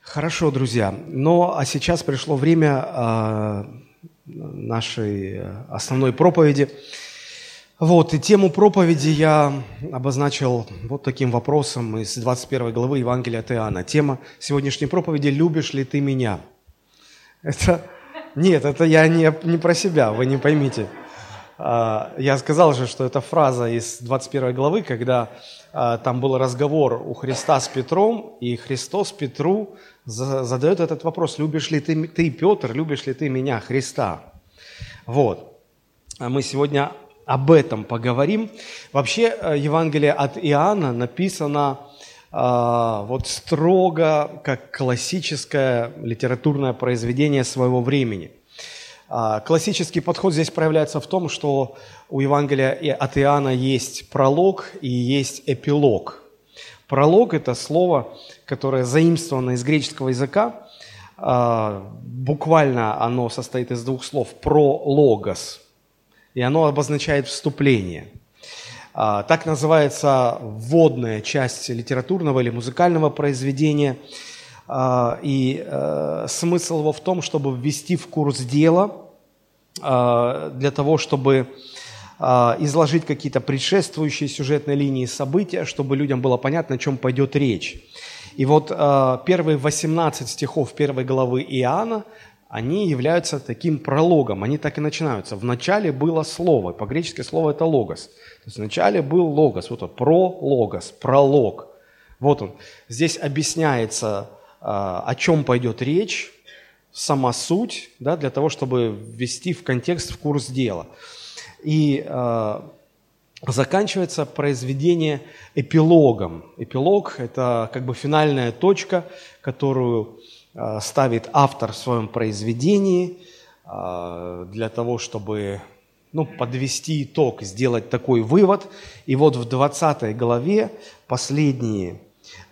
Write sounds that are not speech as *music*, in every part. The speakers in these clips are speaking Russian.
Хорошо, друзья. Но а сейчас пришло время э, нашей основной проповеди. Вот, и тему проповеди я обозначил вот таким вопросом из 21 главы Евангелия от Иоанна. Тема сегодняшней проповеди «Любишь ли ты меня?» Это... Нет, это я не, не про себя, вы не поймите. А, я сказал же, что это фраза из 21 главы, когда а, там был разговор у Христа с Петром, и Христос Петру задает этот вопрос, любишь ли ты, ты, Петр, любишь ли ты меня, Христа? Вот. А мы сегодня об этом поговорим. Вообще, э, Евангелие от Иоанна написано вот строго как классическое литературное произведение своего времени. Э, классический подход здесь проявляется в том, что у Евангелия от Иоанна есть пролог и есть эпилог. Пролог – это слово, которое заимствовано из греческого языка. А, буквально оно состоит из двух слов «прологос», и оно обозначает вступление. А, так называется вводная часть литературного или музыкального произведения. А, и э, смысл его в том, чтобы ввести в курс дела, для того, чтобы а, изложить какие-то предшествующие сюжетные линии события, чтобы людям было понятно, о чем пойдет речь. И вот а, первые 18 стихов первой главы Иоанна, они являются таким прологом, они так и начинаются. В начале было слово, по-гречески слово это логос. То есть в начале был логос, вот он, прологос, пролог. Вот он. Здесь объясняется, а, о чем пойдет речь, сама суть, да, для того, чтобы ввести в контекст, в курс дела. И э, заканчивается произведение эпилогом. Эпилог – это как бы финальная точка, которую э, ставит автор в своем произведении э, для того, чтобы ну, подвести итог, сделать такой вывод. И вот в 20 главе последние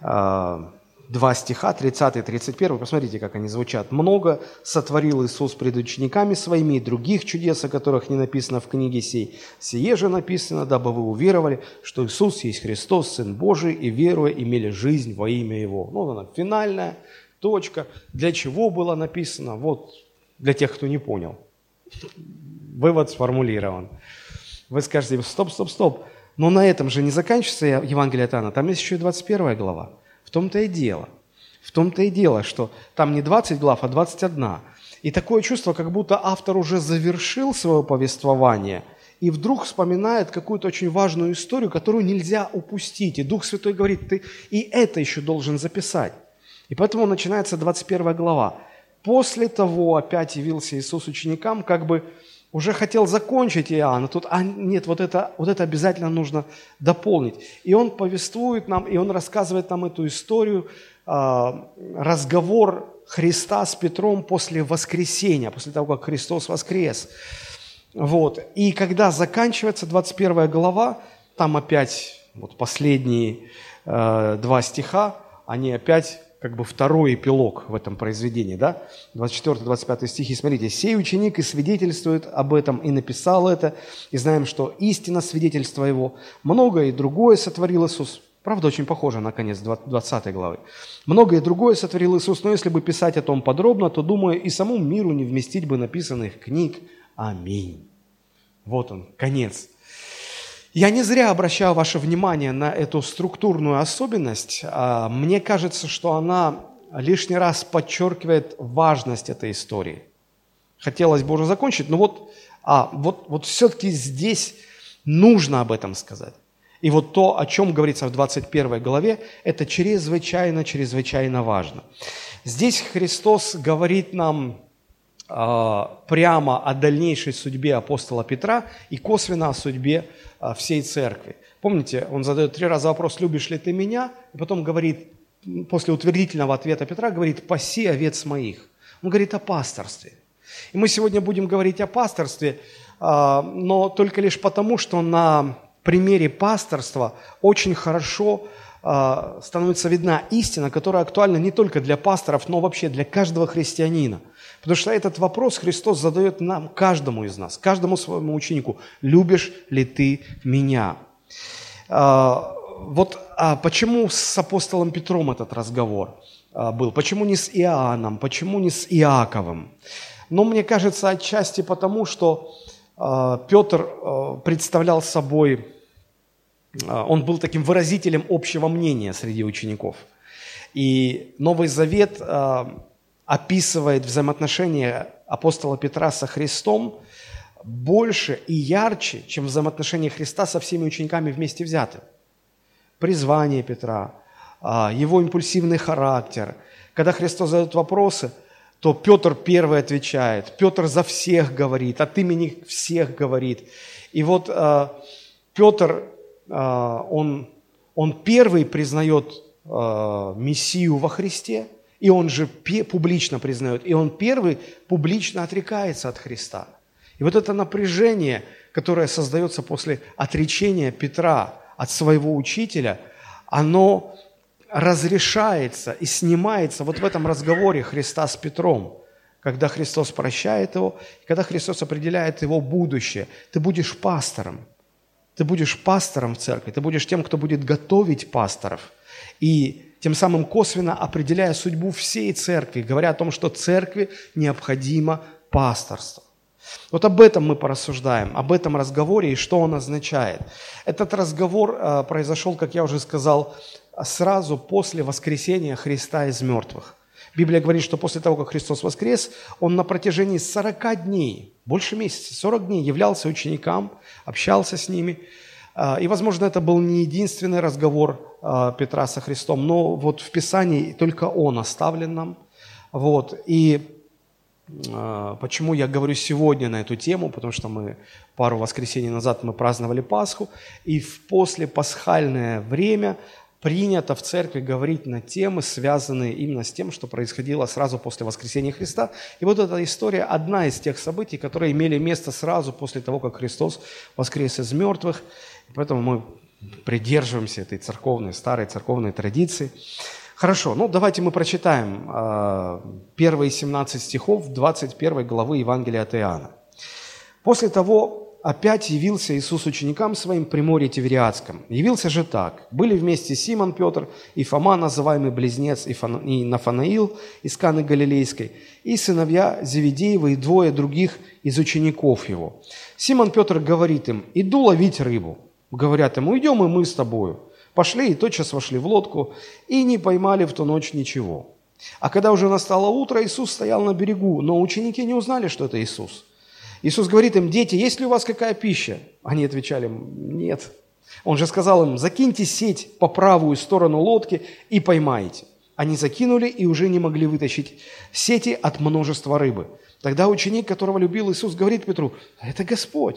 э, два стиха, 30 и 31, посмотрите, как они звучат. «Много сотворил Иисус пред учениками своими и других чудес, о которых не написано в книге сей. Сие же написано, дабы вы уверовали, что Иисус есть Христос, Сын Божий, и веруя имели жизнь во имя Его». Ну, она финальная точка. Для чего было написано? Вот для тех, кто не понял. Вывод сформулирован. Вы скажете, стоп, стоп, стоп. Но на этом же не заканчивается Евангелие от Иоанна. Там есть еще и 21 глава. В том-то и дело. В том-то и дело, что там не 20 глав, а 21. И такое чувство, как будто автор уже завершил свое повествование и вдруг вспоминает какую-то очень важную историю, которую нельзя упустить. И Дух Святой говорит, ты и это еще должен записать. И поэтому начинается 21 глава. После того опять явился Иисус ученикам, как бы уже хотел закончить Иоанн, тут, а нет, вот это, вот это обязательно нужно дополнить. И он повествует нам, и он рассказывает нам эту историю, э, разговор Христа с Петром после воскресения, после того, как Христос воскрес. Вот. И когда заканчивается 21 глава, там опять вот последние э, два стиха, они опять как бы второй эпилог в этом произведении, да? 24-25 стихи, смотрите. «Сей ученик и свидетельствует об этом, и написал это, и знаем, что истина свидетельства его. Многое и другое сотворил Иисус». Правда, очень похоже на конец 20 главы. «Многое и другое сотворил Иисус, но если бы писать о том подробно, то, думаю, и самому миру не вместить бы написанных книг. Аминь». Вот он, конец я не зря обращаю ваше внимание на эту структурную особенность. А, мне кажется, что она лишний раз подчеркивает важность этой истории. Хотелось бы уже закончить, но вот, а, вот, вот все-таки здесь нужно об этом сказать. И вот то, о чем говорится в 21 главе, это чрезвычайно, чрезвычайно важно. Здесь Христос говорит нам э, прямо о дальнейшей судьбе апостола Петра и косвенно о судьбе всей церкви. Помните, он задает три раза вопрос, любишь ли ты меня? И потом говорит, после утвердительного ответа Петра, говорит, паси овец моих. Он говорит о пасторстве. И мы сегодня будем говорить о пасторстве, а, но только лишь потому, что на примере пасторства очень хорошо а, становится видна истина, которая актуальна не только для пасторов, но вообще для каждого христианина – Потому что этот вопрос Христос задает нам, каждому из нас, каждому своему ученику. Любишь ли ты меня? А, вот а почему с апостолом Петром этот разговор? а, был? Почему не с Иоанном? Почему не с Иаковым? Но мне кажется, отчасти потому, что а, Петр а, представлял собой, он был таким выразителем общего мнения среди учеников. И Новый Завет описывает взаимоотношения апостола Петра со Христом больше и ярче, чем взаимоотношения Христа со всеми учениками вместе взяты. Призвание Петра, его импульсивный характер. Когда Христос задает вопросы – то Петр первый отвечает, Петр за всех говорит, от имени всех говорит. И вот Петр, он, он первый признает э, Мессию во Христе, и он же публично признает, и он первый публично отрекается от Христа. И вот это напряжение, которое создается после отречения Петра от своего учителя, оно разрешается и снимается вот в этом разговоре Христа с Петром, когда Христос прощает его, когда Христос определяет его будущее. Ты будешь пастором, ты будешь пастором в церкви, ты будешь тем, кто будет готовить пасторов. И тем самым косвенно определяя судьбу всей церкви, говоря о том, что церкви необходимо пасторство. Вот об этом мы порассуждаем, об этом разговоре и что он означает. Этот разговор э, произошел, как я уже сказал, сразу после воскресения Христа из мертвых. Библия говорит, что после того, как Христос воскрес, Он на протяжении 40 дней, больше месяца, 40 дней являлся ученикам, общался с ними. А, и, возможно, это был не единственный разговор а, Петра со Христом, но вот в Писании только Он оставлен нам. Вот. И а, Почему я говорю сегодня на эту тему? Потому что мы пару воскресений назад мы праздновали Пасху, и в послепасхальное время принято в церкви говорить на темы, связанные именно с тем, что происходило сразу после воскресения Христа. И вот эта история – одна из тех событий, которые имели место сразу после того, как Христос воскрес из мертвых. И поэтому мы придерживаемся этой церковной, старой церковной традиции. Хорошо, ну давайте мы прочитаем э, первые 17 стихов 21 главы Евангелия от Иоанна. После того, опять явился Иисус ученикам своим при море Тивериадском. Явился же так. Были вместе Симон Петр и Фома, называемый Близнец, и Нафанаил из Каны Галилейской, и сыновья Зеведеева и двое других из учеников его. Симон Петр говорит им, иду ловить рыбу. Говорят ему, идем и мы с тобою. Пошли и тотчас вошли в лодку, и не поймали в ту ночь ничего. А когда уже настало утро, Иисус стоял на берегу, но ученики не узнали, что это Иисус. Иисус говорит им, дети, есть ли у вас какая пища? Они отвечали, нет. Он же сказал им, закиньте сеть по правую сторону лодки и поймаете. Они закинули и уже не могли вытащить сети от множества рыбы. Тогда ученик, которого любил Иисус, говорит Петру, это Господь.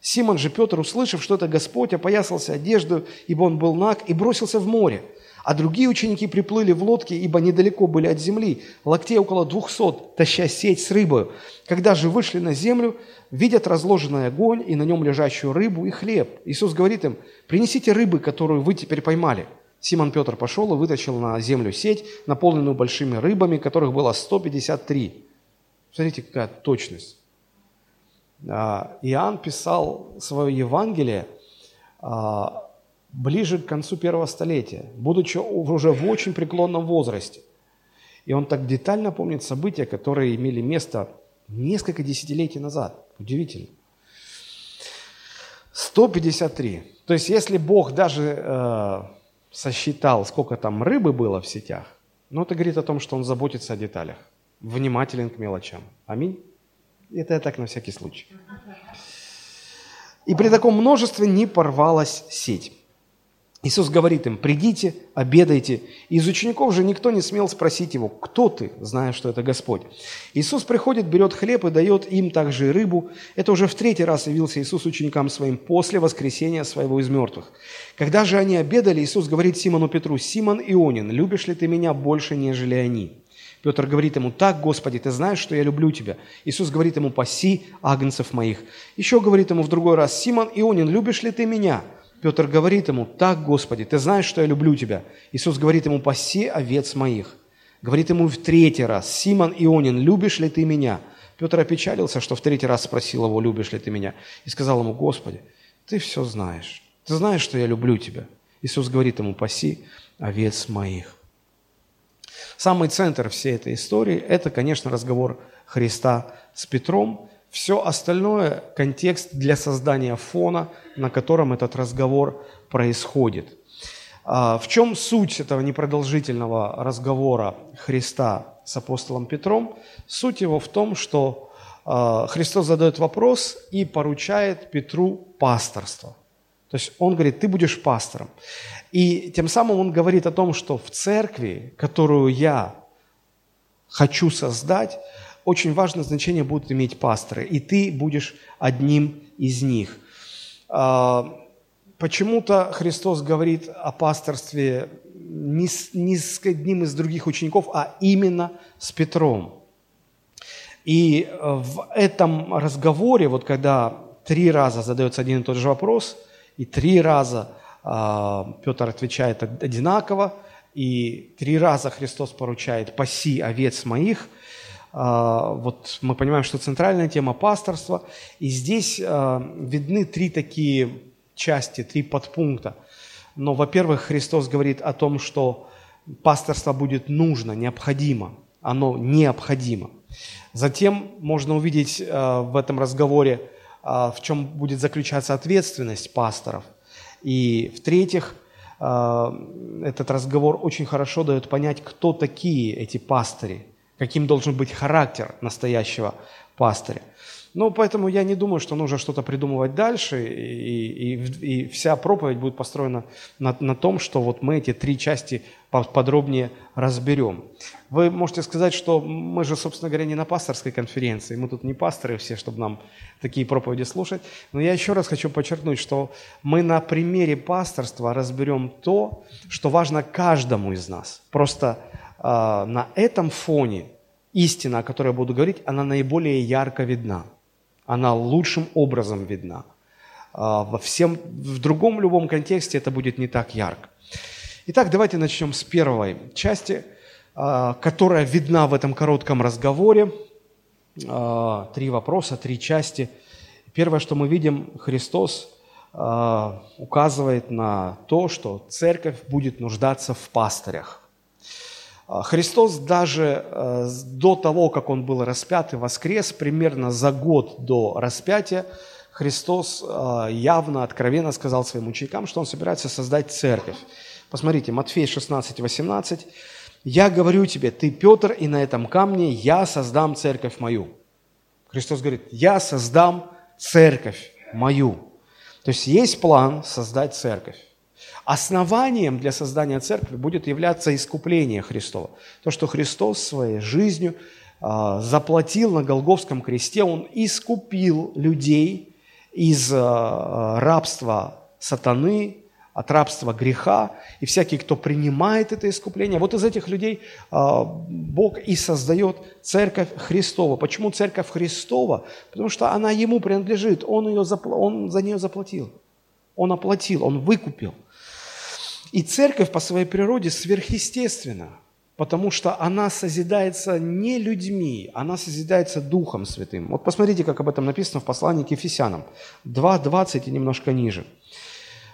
Симон же Петр, услышав, что это Господь, опоясался одежду, ибо он был наг, и бросился в море. А другие ученики приплыли в лодке, ибо недалеко были от земли, локтей около двухсот, таща сеть с рыбой. Когда же вышли на землю, видят разложенный огонь и на нем лежащую рыбу и хлеб. Иисус говорит им, принесите рыбы, которую вы теперь поймали. Симон Петр пошел и вытащил на землю сеть, наполненную большими рыбами, которых было 153. Смотрите, какая точность. А, Иоанн писал свое Евангелие а, ближе к концу первого столетия, будучи уже в очень преклонном возрасте. И он так детально помнит события, которые имели место несколько десятилетий назад. Удивительно. 153. То есть, если Бог даже э, сосчитал, сколько там рыбы было в сетях, ну, это говорит о том, что Он заботится о деталях, внимателен к мелочам. Аминь. Это я так на всякий случай. И при таком множестве не порвалась сеть. Иисус говорит им, придите, обедайте. Из учеников же никто не смел спросить его, кто ты, зная, что это Господь. Иисус приходит, берет хлеб и дает им также и рыбу. Это уже в третий раз явился Иисус ученикам своим после воскресения своего из мертвых. Когда же они обедали, Иисус говорит Симону Петру, «Симон Ионин, любишь ли ты меня больше, нежели они?» Петр говорит ему, «Так, Господи, ты знаешь, что я люблю тебя». Иисус говорит ему, «Паси агнцев моих». Еще говорит ему в другой раз, «Симон Ионин, любишь ли ты меня?» Петр говорит ему, так, Господи, ты знаешь, что я люблю тебя. Иисус говорит ему, паси овец моих. Говорит ему в третий раз, Симон Ионин, любишь ли ты меня? Петр опечалился, что в третий раз спросил его, любишь ли ты меня? И сказал ему, Господи, ты все знаешь. Ты знаешь, что я люблю тебя. Иисус говорит ему, паси овец моих. Самый центр всей этой истории – это, конечно, разговор Христа с Петром. Все остальное – контекст для создания фона, на котором этот разговор происходит. А, в чем суть этого непродолжительного разговора Христа с апостолом Петром? Суть его в том, что а, Христос задает вопрос и поручает Петру пасторство. То есть он говорит, ты будешь пастором. И тем самым он говорит о том, что в церкви, которую я хочу создать, очень важное значение будут иметь пасторы, и ты будешь одним из них. А, почему-то Христос говорит о пасторстве не с, не с одним из других учеников, а именно с Петром. И в этом разговоре, вот когда три раза задается один и тот же вопрос, и три раза а, Петр отвечает одинаково, и три раза Христос поручает «паси овец моих», вот мы понимаем, что центральная тема пасторства, и здесь а, видны три такие части, три подпункта. Но, во-первых, Христос говорит о том, что пасторство будет нужно, необходимо, оно необходимо. Затем можно увидеть в этом разговоре, в чем будет заключаться ответственность пасторов – и в-третьих, а, этот разговор очень хорошо дает понять, кто такие эти пастыри, каким должен быть характер настоящего пастыря. Ну, поэтому я не думаю, что нужно что-то придумывать дальше, и, и, и вся проповедь будет построена на, на том, что вот мы эти три части подробнее разберем. Вы можете сказать, что мы же, собственно говоря, не на пасторской конференции, мы тут не пасторы все, чтобы нам такие проповеди слушать. Но я еще раз хочу подчеркнуть, что мы на примере пасторства разберем то, что важно каждому из нас. Просто на этом фоне истина, о которой я буду говорить, она наиболее ярко видна она лучшим образом видна. А, во всем, в другом любом контексте это будет не так ярко. Итак, давайте начнем с первой части, а, которая видна в этом коротком разговоре. А, три вопроса, три части. Первое, что мы видим, Христос указывает на то, что церковь будет нуждаться в пастырях. А, Христос даже э, до того, как Он был распят и воскрес, примерно за год до распятия, Христос э, явно, откровенно сказал своим ученикам, что Он собирается создать церковь. Посмотрите, Матфей 16, 18. «Я говорю тебе, ты Петр, и на этом камне я создам церковь мою». Христос говорит, «Я создам церковь мою». То есть есть план создать церковь. Основанием для создания церкви будет являться искупление Христова. То, что Христос своей жизнью а, заплатил на Голговском кресте, Он искупил людей из а, рабства сатаны, от рабства греха, и всякий, кто принимает это искупление, вот из этих людей а, Бог и создает церковь Христова. Почему церковь Христова? Потому что она Ему принадлежит, Он, ее, он за нее заплатил, Он оплатил, Он выкупил. И церковь по своей природе сверхъестественна, потому что она созидается не людьми, она созидается Духом Святым. Вот посмотрите, как об этом написано в послании к Ефесянам 2.20 и немножко ниже.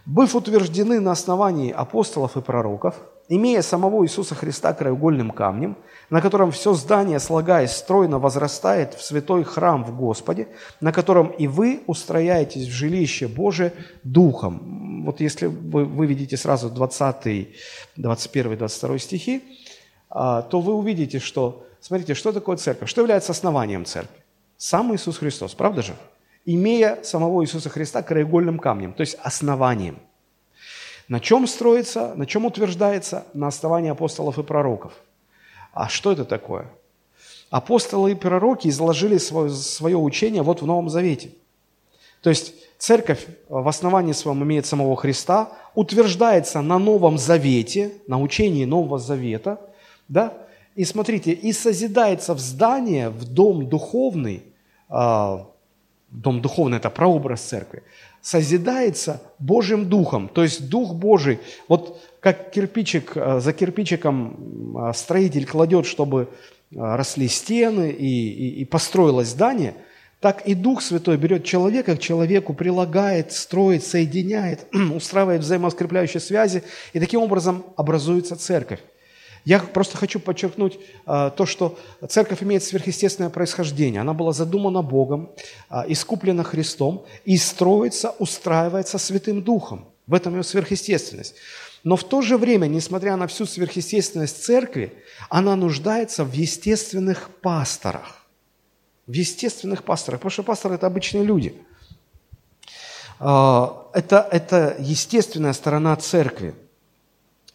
«Быв утверждены на основании апостолов и пророков, имея самого Иисуса Христа краеугольным камнем, на котором все здание, слагаясь стройно, возрастает в святой храм в Господе, на котором и вы устрояетесь в жилище Божие Духом». Вот если вы выведете сразу 20, 21, 22 стихи, а, то вы увидите, что, смотрите, что такое церковь, что является основанием церкви? Сам Иисус Христос, правда же? Имея самого Иисуса Христа краеугольным камнем, то есть основанием. На чем строится, на чем утверждается? На основании апостолов и пророков – а что это такое? Апостолы и пророки изложили свое, свое учение вот в Новом Завете. То есть церковь в основании своем имеет самого Христа, утверждается на Новом Завете, на учении Нового Завета, да, и смотрите, и созидается в здание, в дом духовный, э, дом духовный – это прообраз церкви, созидается Божьим Духом, то есть Дух Божий, вот как кирпичик, э, за кирпичиком э, строитель кладет, чтобы э, росли стены и, и, и построилось здание, так и Дух Святой берет человека к человеку, прилагает, строит, соединяет, *clears throat* устраивает взаимоскрепляющие связи, и таким образом образуется церковь. Я просто хочу подчеркнуть а, то, что церковь имеет сверхъестественное происхождение. Она была задумана Богом, а, искуплена Христом и строится, устраивается Святым Духом. В этом ее сверхъестественность. Но в то же время, несмотря на всю сверхъестественность церкви, она нуждается в естественных пасторах. В естественных пасторах. Потому что пасторы – это обычные люди. А, это, это естественная сторона церкви.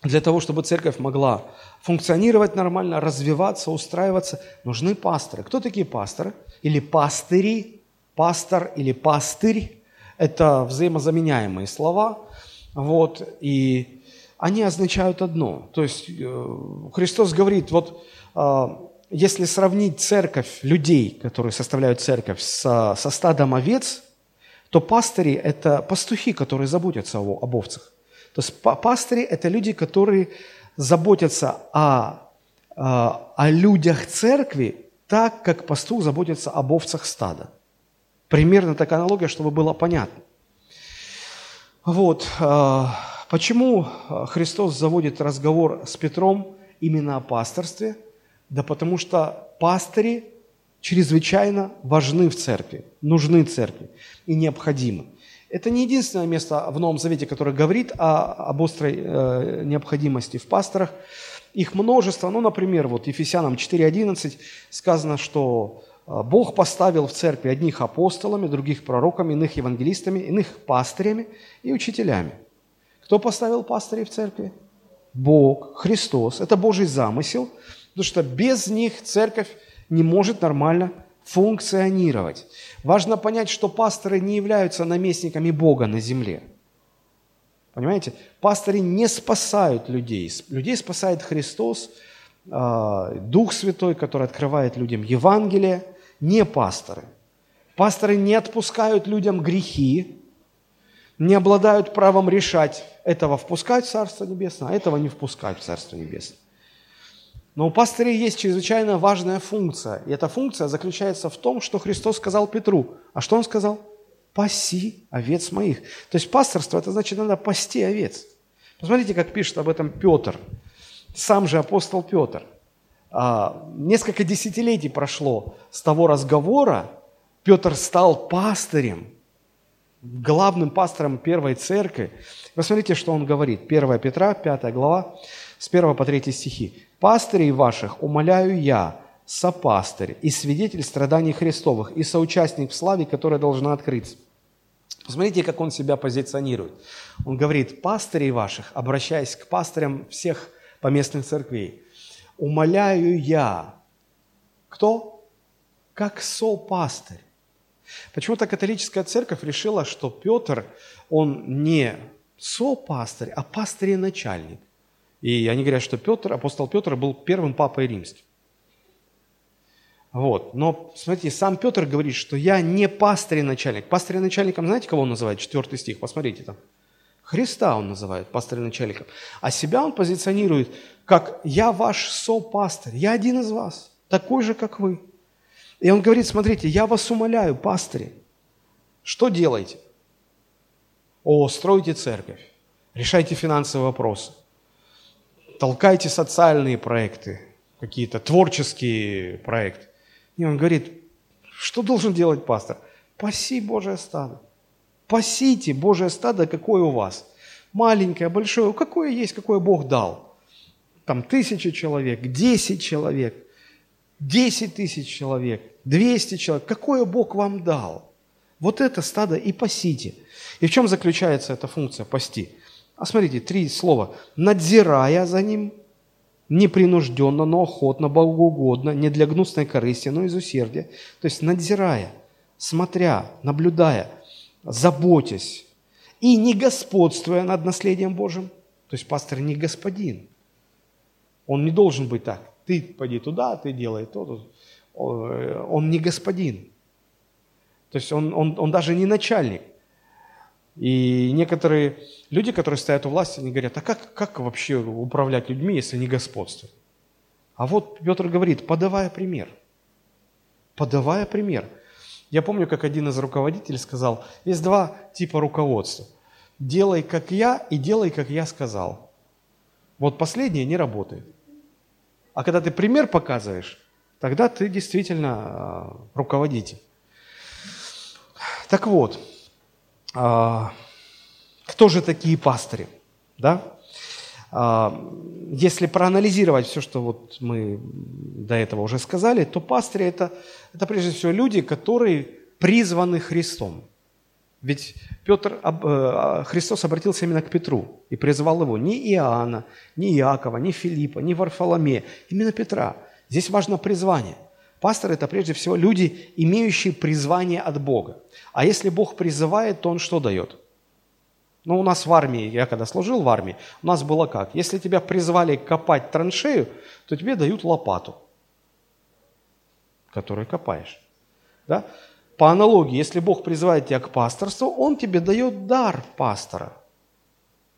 Для того, чтобы церковь могла функционировать нормально, развиваться, устраиваться, нужны пасторы. Кто такие пасторы? Или пастыри? Пастор или пастырь – это взаимозаменяемые слова. Вот, и они означают одно. То есть э, Христос говорит, вот э, если сравнить церковь, людей, которые составляют церковь, со, со стадом овец, то пастыри – это пастухи, которые заботятся о, об овцах. То есть пастыри – это люди, которые заботятся о, о, о людях церкви так, как пастух заботится об овцах стада. Примерно такая аналогия, чтобы было понятно. Вот. Почему Христос заводит разговор с Петром именно о пасторстве? Да потому что пастыри чрезвычайно важны в церкви, нужны церкви и необходимы. Это не единственное место в Новом Завете, которое говорит о, об острой э, необходимости в пасторах. Их множество. Ну, например, вот Ефесянам 4.11 сказано, что э, Бог поставил в церкви одних апостолами, других пророками, иных евангелистами, иных пастырями и учителями. Кто поставил пастырей в церкви? Бог, Христос. Это Божий замысел, потому что без них церковь не может нормально функционировать. Важно понять, что пасторы не являются наместниками Бога на земле. Понимаете? Пасторы не спасают людей. Людей спасает Христос, а, Дух Святой, который открывает людям Евангелие, не пасторы. Пасторы не отпускают людям грехи, не обладают правом решать, этого впускать в Царство Небесное, а этого не впускать в Царство Небесное. Но у пастырей есть чрезвычайно важная функция. И эта функция заключается в том, что Христос сказал Петру. А что Он сказал? «Паси овец моих». То есть пасторство – это значит, надо пасти овец. Посмотрите, как пишет об этом Петр, сам же апостол Петр. А, несколько десятилетий прошло с того разговора, Петр стал пастырем, главным пастором первой церкви. Посмотрите, что он говорит. 1 Петра, 5 глава, с 1 по 3 стихи. «Пастырей ваших умоляю я, сопастырь и свидетель страданий Христовых, и соучастник в славе, которая должна открыться». Посмотрите, как он себя позиционирует. Он говорит, пастырей ваших, обращаясь к пастырям всех поместных церквей, умоляю я. Кто? Как сопастырь. Почему-то католическая церковь решила, что Петр, он не сопастырь, а пастырь начальник. И они говорят, что Петр, апостол Петр был первым папой римским. Вот. Но, смотрите, сам Петр говорит, что я не пастырь начальник. Пастырь начальником, знаете, кого он называет? Четвертый стих, посмотрите там. Христа он называет пастырь начальником. А себя он позиционирует как «я ваш сопастырь, я один из вас, такой же, как вы». И он говорит, смотрите, я вас умоляю, пастыри, что делаете? О, стройте церковь, решайте финансовые вопросы, толкайте социальные проекты, какие-то творческие проекты. И он говорит, что должен делать пастор? Паси Божье стадо. Пасите Божье стадо, какое у вас. Маленькое, большое, какое есть, какое Бог дал. Там тысяча человек, десять человек, десять тысяч человек, двести человек. Какое Бог вам дал? Вот это стадо и пасите. И в чем заключается эта функция пасти? А смотрите, три слова. Надзирая за ним, непринужденно, но охотно, богоугодно, не для гнусной корысти, но из усердия. То есть надзирая, смотря, наблюдая, заботясь и не господствуя над наследием Божьим. То есть пастор не господин. Он не должен быть так. Ты пойди туда, ты делай то. Он не господин. То есть он, он, он даже не начальник. И некоторые люди, которые стоят у власти, они говорят, а как, как вообще управлять людьми, если не господство? А вот Петр говорит, подавая пример. Подавая пример. Я помню, как один из руководителей сказал, есть два типа руководства. Делай, как я, и делай, как я сказал. Вот последнее не работает. А когда ты пример показываешь, тогда ты действительно а, руководитель. Так вот, кто же такие пастыри? Да? А, если проанализировать все, что вот мы до этого уже сказали, то пастыри это, это прежде всего люди, которые призваны Христом. Ведь Петр, э, Христос обратился именно к Петру и призвал его не Иоанна, не Иакова, не Филиппа, не Варфоломея, именно Петра. Здесь важно призвание. Пастор – это прежде всего люди, имеющие призвание от Бога. А если Бог призывает, то Он что дает? Ну, у нас в армии, я когда служил в армии, у нас было как? Если тебя призвали копать траншею, то тебе дают лопату, которую копаешь. Да? По аналогии, если Бог призывает тебя к пасторству, Он тебе дает дар пастора.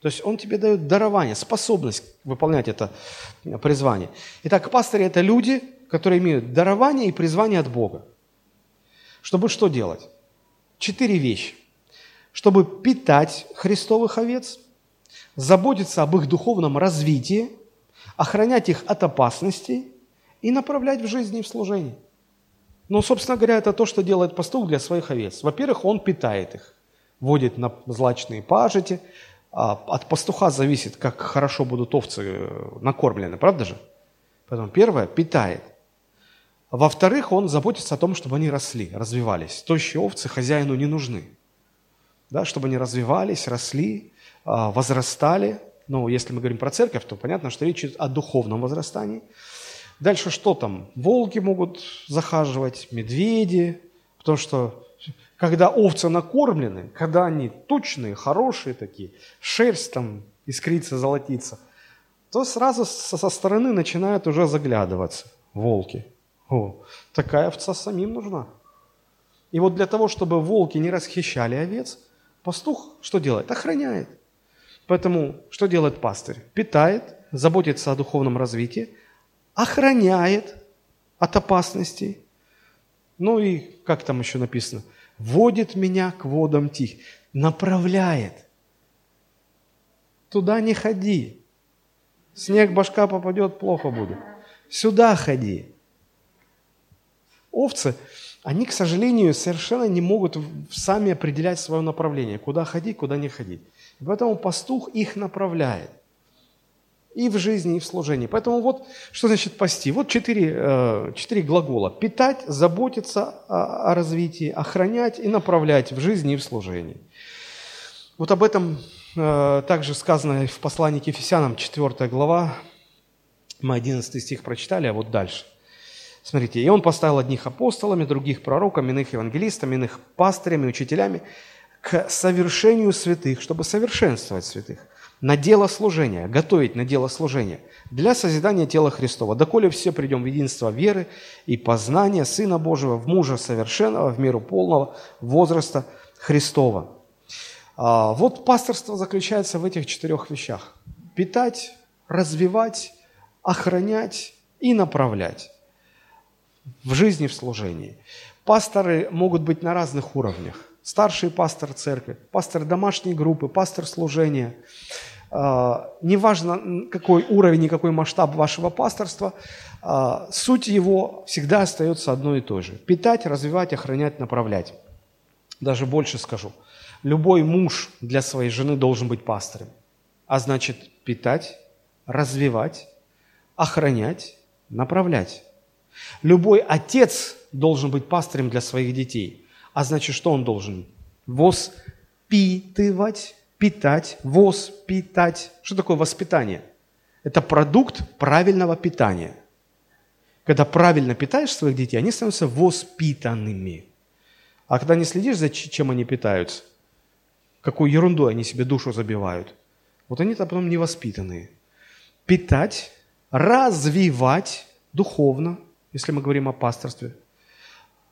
То есть Он тебе дает дарование, способность выполнять это призвание. Итак, пастыри – это люди, которые имеют дарование и призвание от Бога. Чтобы что делать? Четыре вещи. Чтобы питать христовых овец, заботиться об их духовном развитии, охранять их от опасностей и направлять в жизни и в служении. Но, собственно говоря, это то, что делает пастух для своих овец. Во-первых, он питает их, водит на злачные пажити. А от пастуха зависит, как хорошо будут овцы э, накормлены, правда же? Поэтому первое – питает. Во-вторых, он заботится о том, чтобы они росли, развивались. Тощие овцы хозяину не нужны. Да, чтобы они развивались, росли, а, возрастали. Ну, если мы говорим про церковь, то понятно, что речь идет о духовном возрастании – Дальше что там? Волки могут захаживать, медведи, потому что когда овцы накормлены, когда они тучные, хорошие такие, шерсть там искрится, золотится, то сразу со стороны начинают уже заглядываться волки. О, такая овца самим нужна. И вот для того, чтобы волки не расхищали овец, пастух что делает? Охраняет. Поэтому что делает пастырь? Питает, заботится о духовном развитии – охраняет от опасностей. Ну и, как там еще написано, водит меня к водам тих, направляет. Туда не ходи. Снег башка попадет, плохо будет. Сюда ходи. Овцы, они, к сожалению, совершенно не могут сами определять свое направление, куда ходить, куда не ходить. И поэтому пастух их направляет – и в жизни, и в служении. Поэтому вот что значит пасти. Вот четыре, э, четыре глагола. Питать, заботиться о, развитии, охранять и направлять в жизни и в служении. Вот об этом э, также сказано в послании к Ефесянам, 4 глава. Мы 11 стих прочитали, а вот дальше. Смотрите, «И он поставил одних апостолами, других пророками, иных евангелистами, иных пастырями, учителями к совершению святых, чтобы совершенствовать святых, на дело служения, готовить на дело служения для созидания тела Христова, доколе все придем в единство веры и познания Сына Божьего, в мужа совершенного, в меру полного возраста Христова. А, вот пасторство заключается в этих четырех вещах. Питать, развивать, охранять и направлять в жизни, в служении. Пасторы могут быть на разных уровнях. Старший пастор церкви, пастор домашней группы, пастор служения – а, неважно, какой уровень и какой масштаб вашего пасторства, а, суть его всегда остается одной и той же. Питать, развивать, охранять, направлять. Даже больше скажу. Любой муж для своей жены должен быть пастором. А значит, питать, развивать, охранять, направлять. Любой отец должен быть пастором для своих детей. А значит, что он должен? Воспитывать питать, воспитать. Что такое воспитание? Это продукт правильного питания. Когда правильно питаешь своих детей, они становятся воспитанными. А когда не следишь, за чем они питаются, какую ерунду они себе душу забивают, вот они-то потом невоспитанные. Питать, развивать духовно, если мы говорим о пасторстве,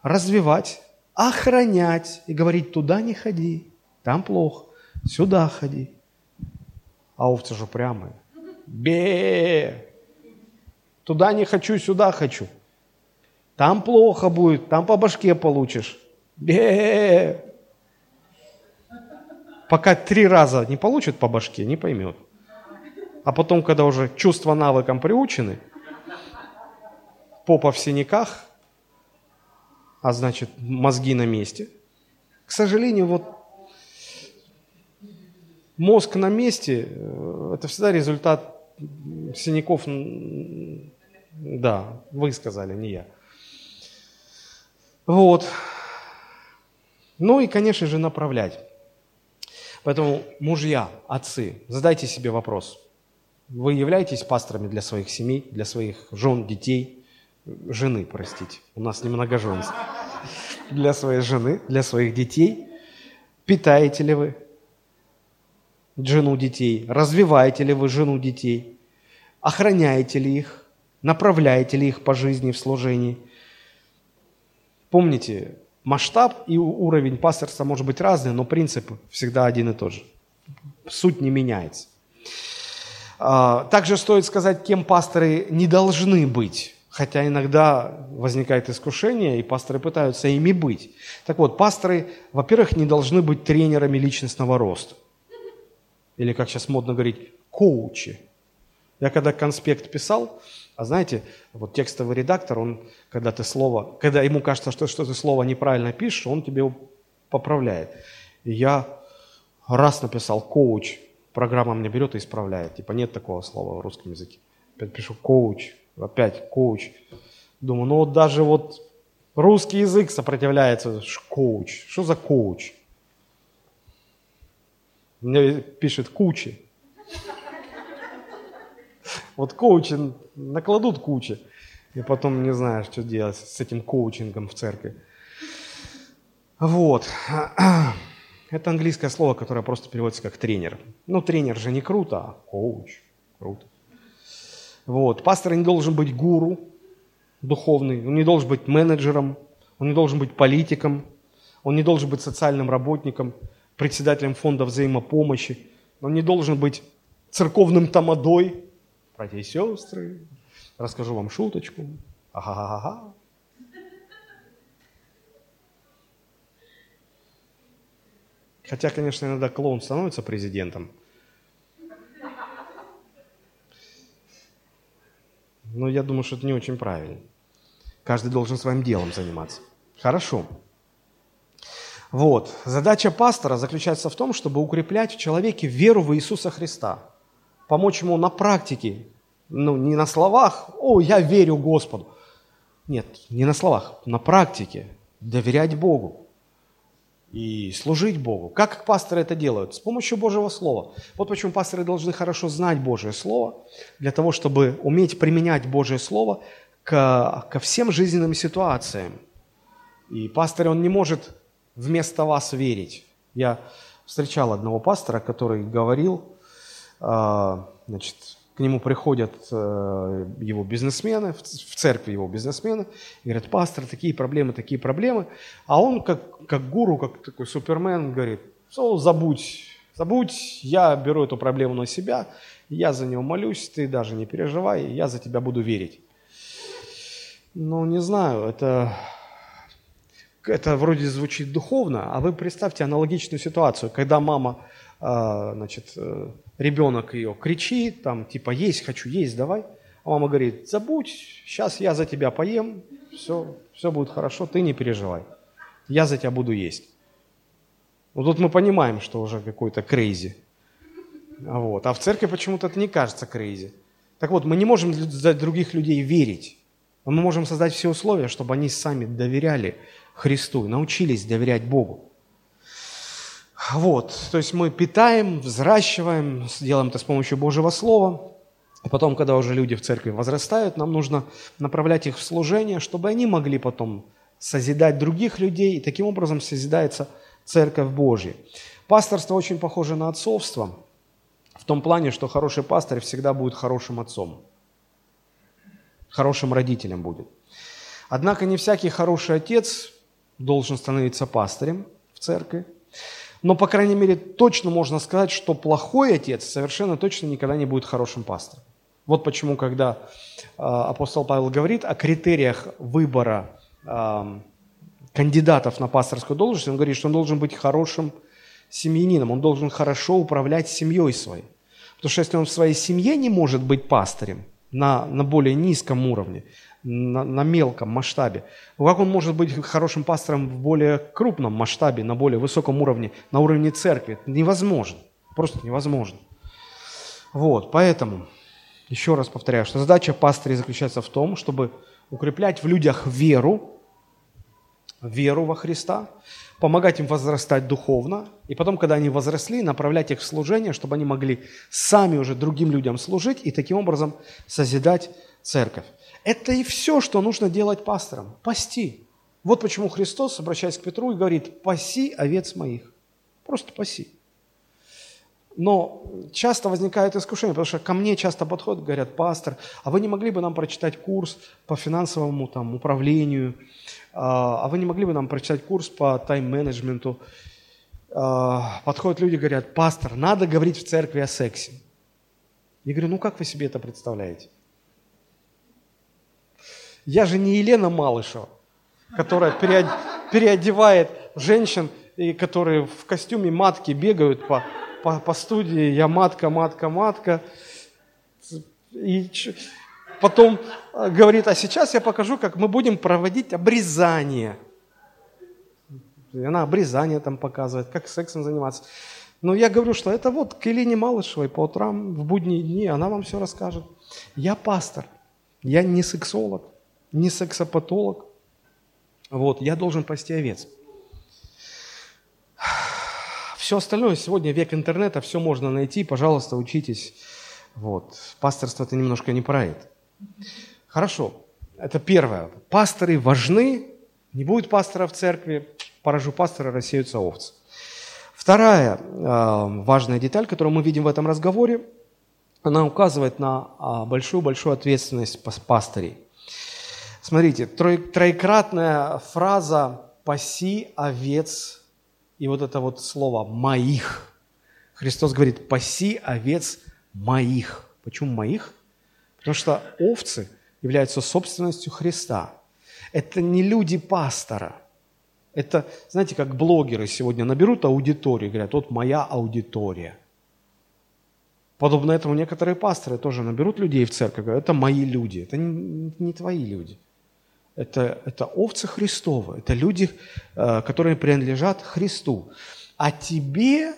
развивать, охранять и говорить, туда не ходи, там плохо сюда ходи. А овцы же прямые. Бе! Туда не хочу, сюда хочу. Там плохо будет, там по башке получишь. Бе! Пока три раза не получит по башке, не поймет. А потом, когда уже чувства навыкам приучены, попа в синяках, а значит мозги на месте. К сожалению, вот мозг на месте э, – это всегда результат синяков. Да, вы сказали, не я. Вот. Ну и, конечно же, направлять. Поэтому, мужья, отцы, задайте себе вопрос. Вы являетесь пасторами для своих семей, для своих жен, детей, жены, простите. У нас немного женств. Для своей жены, для своих детей. Питаете ли вы жену детей? Развиваете ли вы жену детей? Охраняете ли их? Направляете ли их по жизни в служении? Помните, масштаб и уровень пасторства может быть разный, но принцип всегда один и тот же. Суть не меняется. А, также стоит сказать, кем пасторы не должны быть. Хотя иногда возникает искушение, и пасторы пытаются ими быть. Так вот, пасторы, во-первых, не должны быть тренерами личностного роста. Или, как сейчас модно говорить, коучи. Я когда конспект писал, а знаете, вот текстовый редактор, он, когда ты слово, когда ему кажется, что, что ты слово неправильно пишешь, он тебе поправляет. И я раз написал коуч, программа мне берет и исправляет. Типа нет такого слова в русском языке. Опять пишу коуч, опять коуч. Думаю, ну вот даже вот русский язык сопротивляется. Коуч. Что за коуч? Мне пишет кучи. Вот коучинг накладут кучи. И потом не знаешь, что делать с этим коучингом в церкви. Вот. *clears throat* Это английское слово, которое просто переводится как тренер. Ну, тренер же не круто, а коуч. Круто. Вот. Пастор не должен быть гуру духовный, он не должен быть менеджером, он не должен быть политиком, он не должен быть социальным работником, председателем фонда взаимопомощи, он не должен быть церковным тамадой, братья и сестры, расскажу вам шуточку. Ага-га-га. Хотя, конечно, иногда клоун становится президентом. Но я думаю, что это не очень правильно. Каждый должен своим делом заниматься. Хорошо. Вот. Задача пастора заключается в том, чтобы укреплять в человеке веру в Иисуса Христа. Помочь ему на практике ну, не на словах, о, я верю Господу. Нет, не на словах, на практике. Доверять Богу и служить Богу. Как пасторы это делают? С помощью Божьего Слова. Вот почему пасторы должны хорошо знать Божье Слово, для того, чтобы уметь применять Божье Слово к, ко всем жизненным ситуациям. И пастор, он не может вместо вас верить. Я встречал одного пастора, который говорил, а, значит, к нему приходят э, его бизнесмены, в церкви его бизнесмены, и говорят, пастор, такие проблемы, такие проблемы. А он как, как гуру, как такой супермен говорит, все, забудь, забудь, я беру эту проблему на себя, я за нее молюсь, ты даже не переживай, я за тебя буду верить. Ну, не знаю, это, это вроде звучит духовно, а вы представьте аналогичную ситуацию, когда мама а, значит, э, ребенок ее кричит, там, типа, есть хочу, есть, давай. А мама говорит, забудь, сейчас я за тебя поем, все, все будет хорошо, ты не переживай. Я за тебя буду есть. Вот тут мы понимаем, что уже какой-то crazy. Вот. А в церкви почему-то это не кажется crazy. Так вот, мы не можем за других людей верить. Но мы можем создать все условия, чтобы они сами доверяли Христу, научились доверять Богу. Вот, то есть мы питаем, взращиваем, делаем это с помощью Божьего Слова. И потом, когда уже люди в церкви возрастают, нам нужно направлять их в служение, чтобы они могли потом созидать других людей, и таким образом созидается Церковь Божья. Пасторство очень похоже на отцовство, в том плане, что хороший пастор всегда будет хорошим отцом, хорошим родителем будет. Однако не всякий хороший отец должен становиться пастырем в церкви. Но, по крайней мере, точно можно сказать, что плохой отец совершенно точно никогда не будет хорошим пастором. Вот почему, когда э, апостол Павел говорит о критериях выбора э, кандидатов на пасторскую должность, он говорит, что он должен быть хорошим семьянином, он должен хорошо управлять семьей своей. Потому что если он в своей семье не может быть пастырем, на, на более низком уровне, на, на мелком масштабе. Как он может быть хорошим пастором в более крупном масштабе, на более высоком уровне, на уровне церкви? Это невозможно, просто невозможно. Вот, поэтому, еще раз повторяю, что задача пастыря заключается в том, чтобы укреплять в людях веру, веру во Христа, помогать им возрастать духовно, и потом, когда они возросли, направлять их в служение, чтобы они могли сами уже другим людям служить и таким образом созидать церковь. Это и все, что нужно делать пасторам. Пасти. Вот почему Христос, обращаясь к Петру, и говорит, паси овец моих. Просто паси. Но часто возникает искушение, потому что ко мне часто подходят, говорят, пастор, а вы не могли бы нам прочитать курс по финансовому там, управлению, а, а вы не могли бы нам прочитать курс по тайм-менеджменту? А, подходят люди, говорят, пастор, надо говорить в церкви о сексе. Я говорю, ну как вы себе это представляете? Я же не Елена Малышева, которая переодевает женщин, которые в костюме матки бегают по, по, по студии. Я матка, матка, матка. И потом э, говорит, а сейчас я покажу, как мы будем проводить обрезание. И она обрезание там показывает, как сексом заниматься. Но я говорю, что это вот к Елене Малышевой по утрам в будние дни, она вам все расскажет. Я пастор, я не сексолог не сексопатолог. Вот, я должен пасти овец. Все остальное, сегодня век интернета, все можно найти, пожалуйста, учитесь. Вот. Пасторство это немножко не про это. Хорошо, это первое. Пасторы важны, не будет пастора в церкви, поражу пастора, рассеются овцы. Вторая э, важная деталь, которую мы видим в этом разговоре, она указывает на большую-большую ответственность пастырей. Смотрите, троекратная фраза «паси овец» и вот это вот слово «моих». Христос говорит «паси овец моих». Почему моих? Потому что овцы являются собственностью Христа. Это не люди пастора. Это, знаете, как блогеры сегодня наберут аудиторию, говорят, вот моя аудитория. Подобно этому некоторые пасторы тоже наберут людей в церковь, говорят, это мои люди, это не, не твои люди. Это, это овцы Христовы, это люди, э, которые принадлежат Христу. А тебе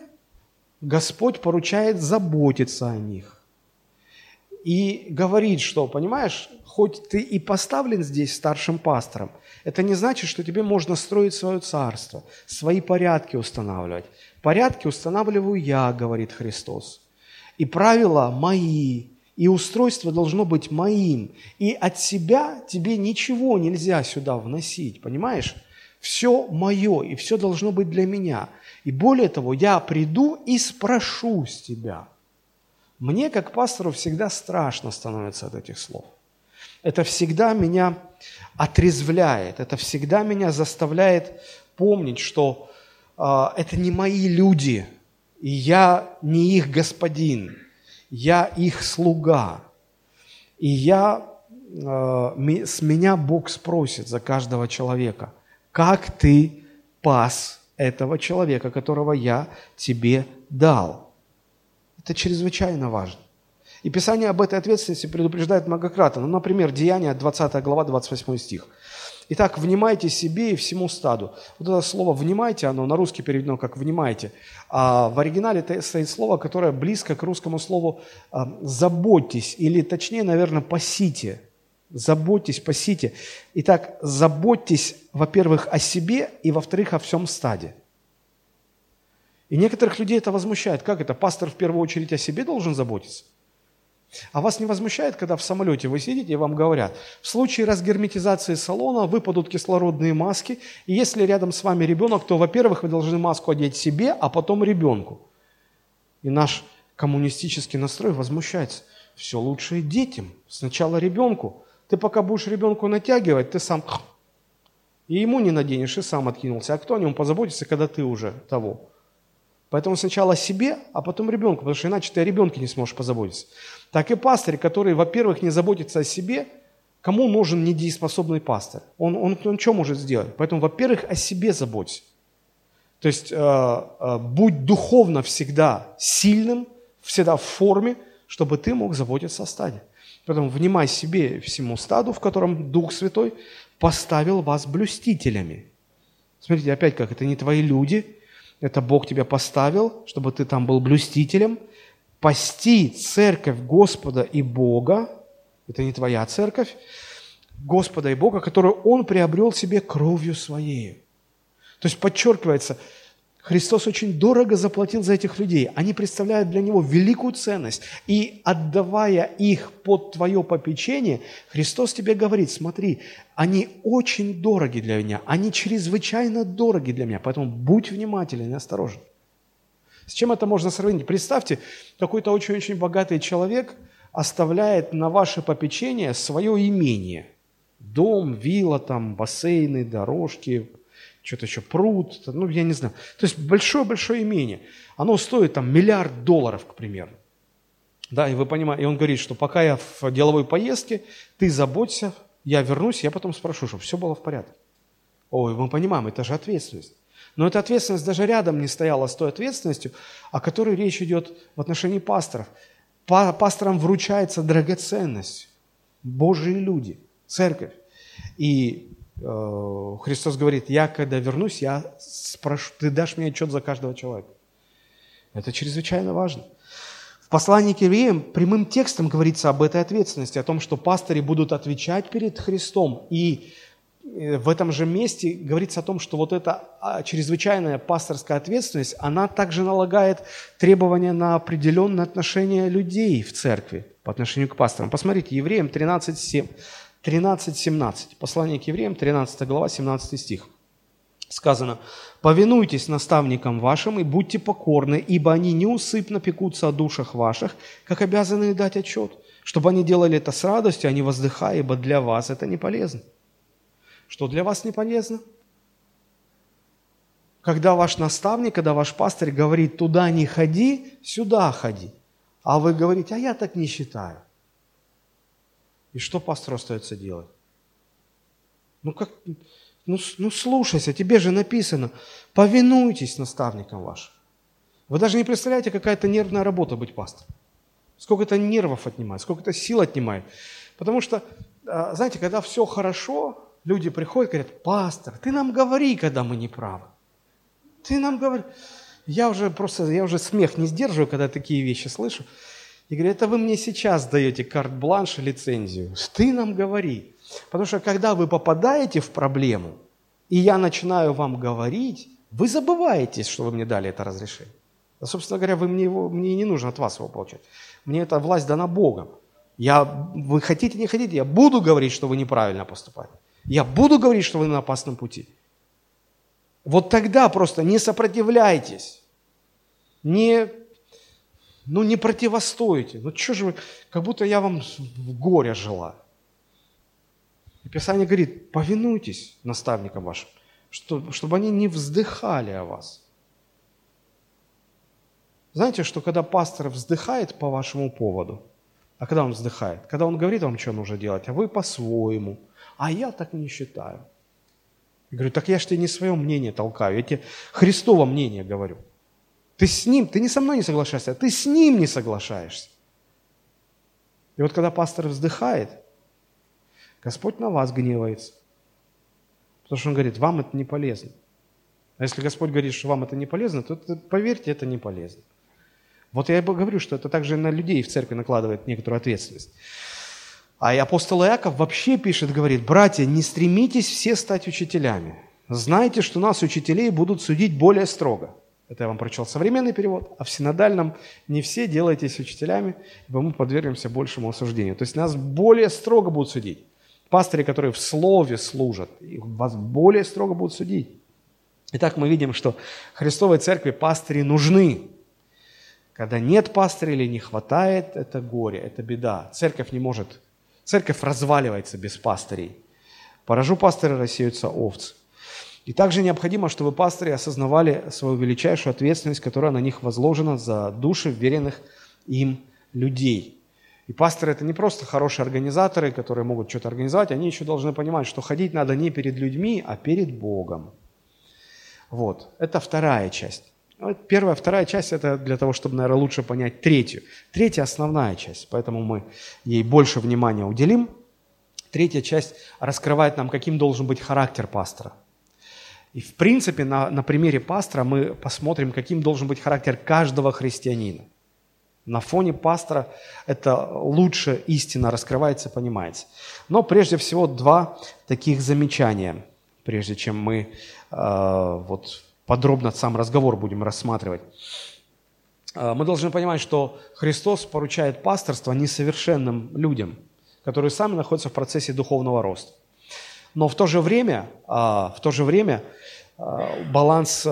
Господь поручает заботиться о них. И говорит, что, понимаешь, хоть ты и поставлен здесь старшим пастором, это не значит, что тебе можно строить свое царство, свои порядки устанавливать. Порядки устанавливаю я, говорит Христос. И правила мои, и устройство должно быть моим. И от себя тебе ничего нельзя сюда вносить, понимаешь? Все мое, и все должно быть для меня. И более того, я приду и спрошу с тебя. Мне, как пастору, всегда страшно становится от этих слов. Это всегда меня отрезвляет, это всегда меня заставляет помнить, что э, это не мои люди, и я не их господин – я их слуга. И я, э, с меня Бог спросит за каждого человека, как ты пас этого человека, которого я тебе дал. Это чрезвычайно важно. И Писание об этой ответственности предупреждает многократно. Ну, например, Деяния, 20 глава, 28 стих. Итак, внимайте себе и всему стаду. Вот это слово «внимайте», оно на русский переведено как «внимайте», а в оригинале это стоит слово, которое близко к русскому слову а, «заботьтесь», или точнее, наверное, «пасите». Заботьтесь, пасите. Итак, заботьтесь, во-первых, о себе и, во-вторых, о всем стаде. И некоторых людей это возмущает. Как это? Пастор в первую очередь о себе должен заботиться? А вас не возмущает, когда в самолете вы сидите и вам говорят, в случае разгерметизации салона выпадут кислородные маски, и если рядом с вами ребенок, то, во-первых, вы должны маску одеть себе, а потом ребенку. И наш коммунистический настрой возмущается. Все лучше детям, сначала ребенку. Ты пока будешь ребенку натягивать, ты сам и ему не наденешь, и сам откинулся. А кто о нем позаботится, когда ты уже того? Поэтому сначала себе, а потом ребенку, потому что иначе ты о ребенке не сможешь позаботиться. Так и пастырь, который, во-первых, не заботится о себе, кому нужен недееспособный пастор? Он, он, он что может сделать? Поэтому, во-первых, о себе заботься. То есть э, э, будь духовно всегда сильным, всегда в форме, чтобы ты мог заботиться о стаде. Поэтому внимай себе всему стаду, в котором Дух Святой поставил вас блюстителями. Смотрите, опять как, это не твои люди, это Бог тебя поставил, чтобы ты там был блюстителем. Пасти церковь Господа и Бога, это не твоя церковь, Господа и Бога, которую Он приобрел себе кровью Своей. То есть подчеркивается, Христос очень дорого заплатил за этих людей. Они представляют для Него великую ценность. И отдавая их под Твое попечение, Христос тебе говорит, смотри, они очень дороги для меня, они чрезвычайно дороги для меня, поэтому будь внимателен и осторожен. С чем это можно сравнить? Представьте, какой-то очень-очень богатый человек оставляет на ваше попечение свое имение. Дом, вилла, там, бассейны, дорожки, что-то еще пруд, ну, я не знаю. То есть большое-большое имение. Оно стоит там миллиард долларов, к примеру. Да, и вы понимаете, и он говорит, что пока я в деловой поездке, ты заботься, я вернусь, я потом спрошу, чтобы все было в порядке. Ой, мы понимаем, это же ответственность. Но эта ответственность даже рядом не стояла с той ответственностью, о которой речь идет в отношении пасторов. Пасторам вручается драгоценность, Божьи люди, церковь. И Э, Христос говорит, я когда вернусь, я спрошу, ты дашь мне отчет за каждого человека. Это чрезвычайно важно. В послании к евреям прямым текстом говорится об этой ответственности, о том, что пастыри будут отвечать перед Христом. И в этом же месте говорится о том, что вот эта а, чрезвычайная пасторская ответственность, она также налагает требования на определенное отношение людей в церкви по отношению к пасторам. Посмотрите, Евреям 13.7. 13-17. Послание к евреям, 13 глава, 17 стих. Сказано, «Повинуйтесь наставникам вашим и будьте покорны, ибо они неусыпно пекутся о душах ваших, как обязаны дать отчет, чтобы они делали это с радостью, а не воздыхая, ибо для вас это не полезно». Что для вас не полезно? Когда ваш наставник, когда ваш пастырь говорит, туда не ходи, сюда ходи. А вы говорите, а я так не считаю. И что пастору остается делать? Ну как, ну, ну слушайся, тебе же написано, повинуйтесь наставникам вашим. Вы даже не представляете, какая это нервная работа быть пастором. Сколько это нервов отнимает, сколько это сил отнимает. Потому что, а, знаете, когда все хорошо, люди приходят и говорят, пастор, ты нам говори, когда мы не правы. Ты нам говори. Я уже просто, я уже смех не сдерживаю, когда такие вещи слышу. И говорит, это вы мне сейчас даете карт-бланш и лицензию. Ты нам говори. Потому что когда вы попадаете в проблему, и я начинаю вам говорить, вы забываетесь, что вы мне дали это разрешение. А, собственно говоря, вы мне, его, мне не нужно от вас его получать. Мне эта власть дана Богом. Я, вы хотите, не хотите, я буду говорить, что вы неправильно поступаете. Я буду говорить, что вы на опасном пути. Вот тогда просто не сопротивляйтесь. Не ну не противостойте. Ну что же вы, как будто я вам в горе жила. И Писание говорит, повинуйтесь наставникам вашим, что, чтобы они не вздыхали о вас. Знаете, что когда пастор вздыхает по вашему поводу, а когда он вздыхает? Когда он говорит вам, что нужно делать, а вы по-своему. А я так не считаю. Я говорю, так я же тебе не свое мнение толкаю, я тебе Христово мнение говорю. Ты с ним, ты не со мной не соглашаешься, а ты с ним не соглашаешься. И вот когда пастор вздыхает, Господь на вас гневается. Потому что Он говорит, вам это не полезно. А если Господь говорит, что вам это не полезно, то поверьте, это не полезно. Вот я говорю, что это также на людей в церкви накладывает некоторую ответственность. А и апостол Иаков вообще пишет, говорит, братья, не стремитесь все стать учителями. Знайте, что нас, учителей, будут судить более строго. Это я вам прочел современный перевод, а в синодальном не все делайтесь учителями, ибо мы подвергнемся большему осуждению. То есть нас более строго будут судить. Пастыри, которые в слове служат, вас более строго будут судить. Итак, мы видим, что Христовой Церкви пастыри нужны. Когда нет пастыря или не хватает, это горе, это беда. Церковь не может, церковь разваливается без пастырей. Поражу пастыря, рассеются овцы. И также необходимо, чтобы пастыри осознавали свою величайшую ответственность, которая на них возложена за души веренных им людей. И пасторы – это не просто хорошие организаторы, которые могут что-то организовать, они еще должны понимать, что ходить надо не перед людьми, а перед Богом. Вот, это вторая часть. Вот первая, вторая часть – это для того, чтобы, наверное, лучше понять третью. Третья – основная часть, поэтому мы ей больше внимания уделим. Третья часть раскрывает нам, каким должен быть характер пастора. И, в принципе, на, на примере пастора мы посмотрим, каким должен быть характер каждого христианина. На фоне пастора это лучше истина раскрывается, понимается. Но прежде всего два таких замечания, прежде чем мы э, вот подробно сам разговор будем рассматривать. Э, мы должны понимать, что Христос поручает пасторство несовершенным людям, которые сами находятся в процессе духовного роста. Но в то же время, э, в то же время э, баланс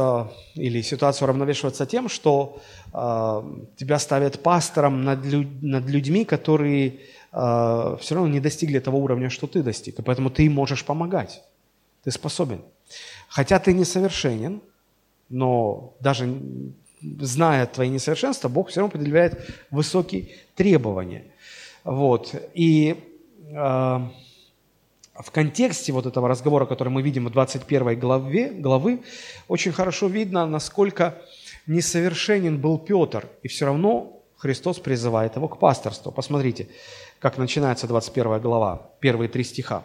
или ситуация уравновешивается тем, что тебя ставят пастором над людьми, которые все равно не достигли того уровня, что ты достиг. И поэтому ты им можешь помогать. Ты способен. Хотя ты несовершенен, но даже зная твои несовершенства, Бог все равно предъявляет высокие требования. Вот. И э, в контексте вот этого разговора, который мы видим в 21 главе, главы, очень хорошо видно, насколько несовершенен был Петр, и все равно Христос призывает его к пасторству. Посмотрите, как начинается 21 глава, первые три стиха.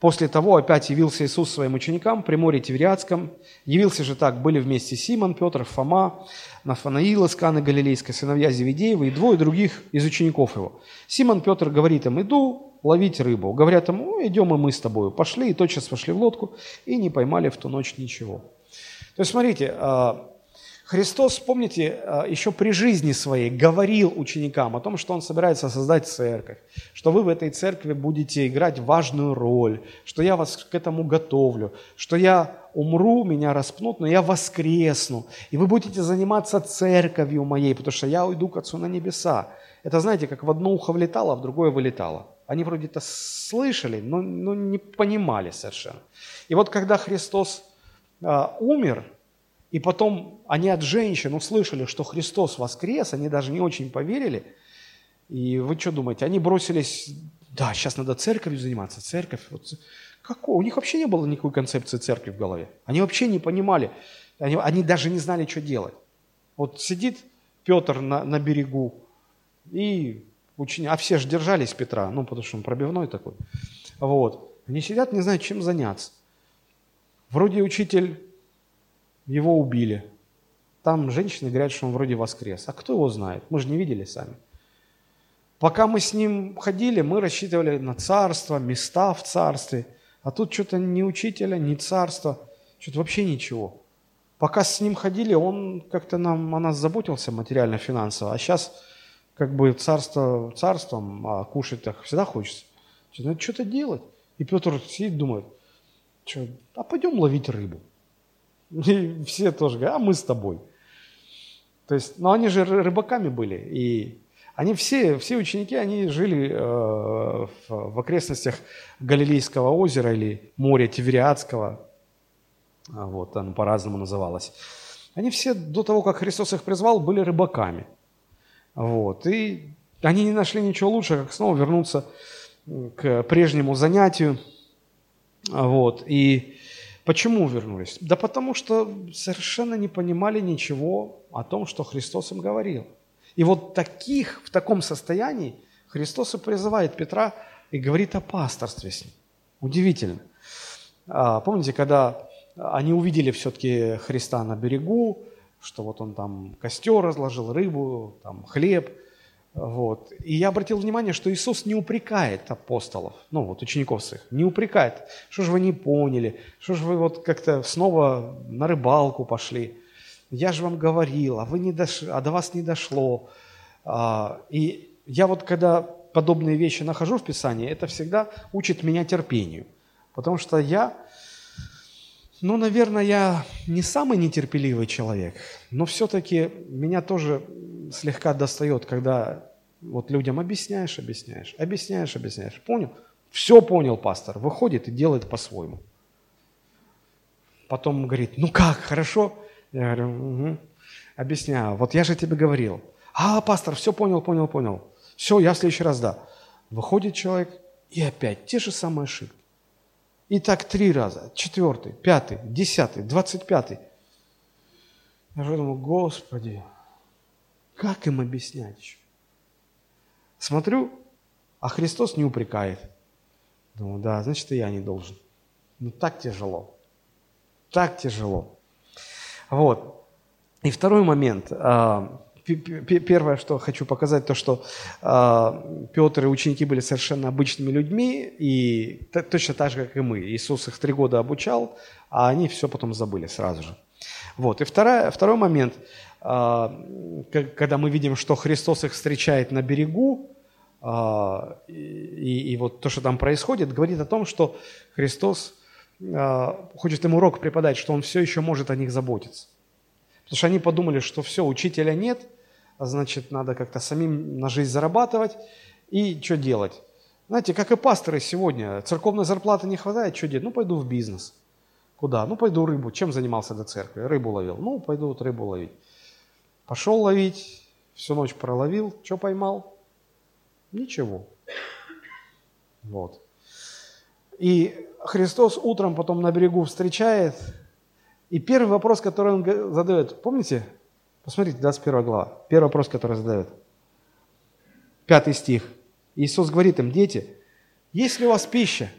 После того опять явился Иисус своим ученикам при море Тивериадском. Явился же так, были вместе Симон, Петр, Фома, Нафанаил из Галилейской, сыновья Зеведеева и двое других из учеников его. Симон Петр говорит им, иду ловить рыбу. Говорят ему, идем и мы с тобою. Пошли и тотчас вошли в лодку и не поймали в ту ночь ничего. То есть, смотрите, а, Христос, помните, а, еще при жизни своей говорил ученикам о том, что Он собирается создать церковь, что вы в этой церкви будете играть важную роль, что я вас к этому готовлю, что я умру, меня распнут, но я воскресну, и вы будете заниматься церковью моей, потому что я уйду к Отцу на небеса. Это, знаете, как в одно ухо влетало, а в другое вылетало. Они вроде это слышали, но, но не понимали совершенно. И вот когда Христос а, умер, и потом они от женщин услышали, что Христос воскрес, они даже не очень поверили. И вы что думаете, они бросились, да, сейчас надо церковью заниматься, церковь. Вот, какого? У них вообще не было никакой концепции церкви в голове. Они вообще не понимали, они, они даже не знали, что делать. Вот сидит Петр на, на берегу, и ученик, а все же держались Петра, ну, потому что он пробивной такой. Вот. Они сидят, не знают, чем заняться. Вроде учитель его убили. Там женщины говорят, что он вроде воскрес. А кто его знает? Мы же не видели сами. Пока мы с ним ходили, мы рассчитывали на царство, места в царстве. А тут что-то ни учителя, ни царства, что-то вообще ничего. Пока с ним ходили, он как-то нам, о нас заботился материально-финансово. А сейчас как бы царство царством, а кушать так всегда хочется. Надо что-то делать. И Петр сидит, думает, что, а пойдем ловить рыбу. И все тоже говорят, а мы с тобой. То есть, ну они же рыбаками были, и они все, все ученики, они жили э, в, в окрестностях Галилейского озера или моря Тивериадского, а вот оно по-разному называлось. Они все до того, как Христос их призвал, были рыбаками. Вот. И они не нашли ничего лучше, как снова вернуться к прежнему занятию. Вот. И Почему вернулись? Да потому что совершенно не понимали ничего о том, что Христос им говорил. И вот таких, в таком состоянии Христос и призывает Петра и говорит о пасторстве с ним. Удивительно. А, помните, когда они увидели все-таки Христа на берегу, что вот он там костер разложил, рыбу, там хлеб – вот. И я обратил внимание, что Иисус не упрекает апостолов, ну вот учеников своих, не упрекает. Что же вы не поняли? Что же вы вот как-то снова на рыбалку пошли? Я же вам говорил, а, вы не дошли, а до вас не дошло. А, и я вот когда подобные вещи нахожу в Писании, это всегда учит меня терпению. Потому что я, ну, наверное, я не самый нетерпеливый человек, но все-таки меня тоже слегка достает, когда вот людям объясняешь, объясняешь, объясняешь, объясняешь. Понял? Все понял пастор. Выходит и делает по-своему. Потом говорит, ну как, хорошо? Я говорю, угу. объясняю. Вот я же тебе говорил. А, пастор, все понял, понял, понял. Все, я в следующий раз, да. Выходит человек, и опять те же самые ошибки. И так три раза. Четвертый, пятый, десятый, двадцать пятый. Я же думаю, Господи, как им объяснять еще? Смотрю, а Христос не упрекает. Думаю, да, значит, и я не должен. Ну, так тяжело. Так тяжело. Вот. И второй момент. А, первое, что хочу показать, то, что э, Петр и ученики были совершенно обычными людьми, и точно так же, как и мы. Иисус их три года обучал, а они все потом забыли сразу же. Вот. И вторая, второй момент, э, когда мы видим, что Христос их встречает на берегу, э, и, и вот то, что там происходит, говорит о том, что Христос хочет им урок преподать, что Он все еще может о них заботиться. Потому что они подумали, что все, учителя нет – а значит, надо как-то самим на жизнь зарабатывать. И что делать? Знаете, как и пасторы сегодня, церковной зарплаты не хватает, что делать? Ну, пойду в бизнес. Куда? Ну, пойду рыбу. Чем занимался до церкви? Рыбу ловил. Ну, пойду вот рыбу ловить. Пошел ловить, всю ночь проловил. Что поймал? Ничего. Вот. И Христос утром потом на берегу встречает, и первый вопрос, который он задает, помните, Посмотрите, 21 глава. Первый вопрос, который задает. Пятый стих. Иисус говорит им, дети, есть ли у вас пища?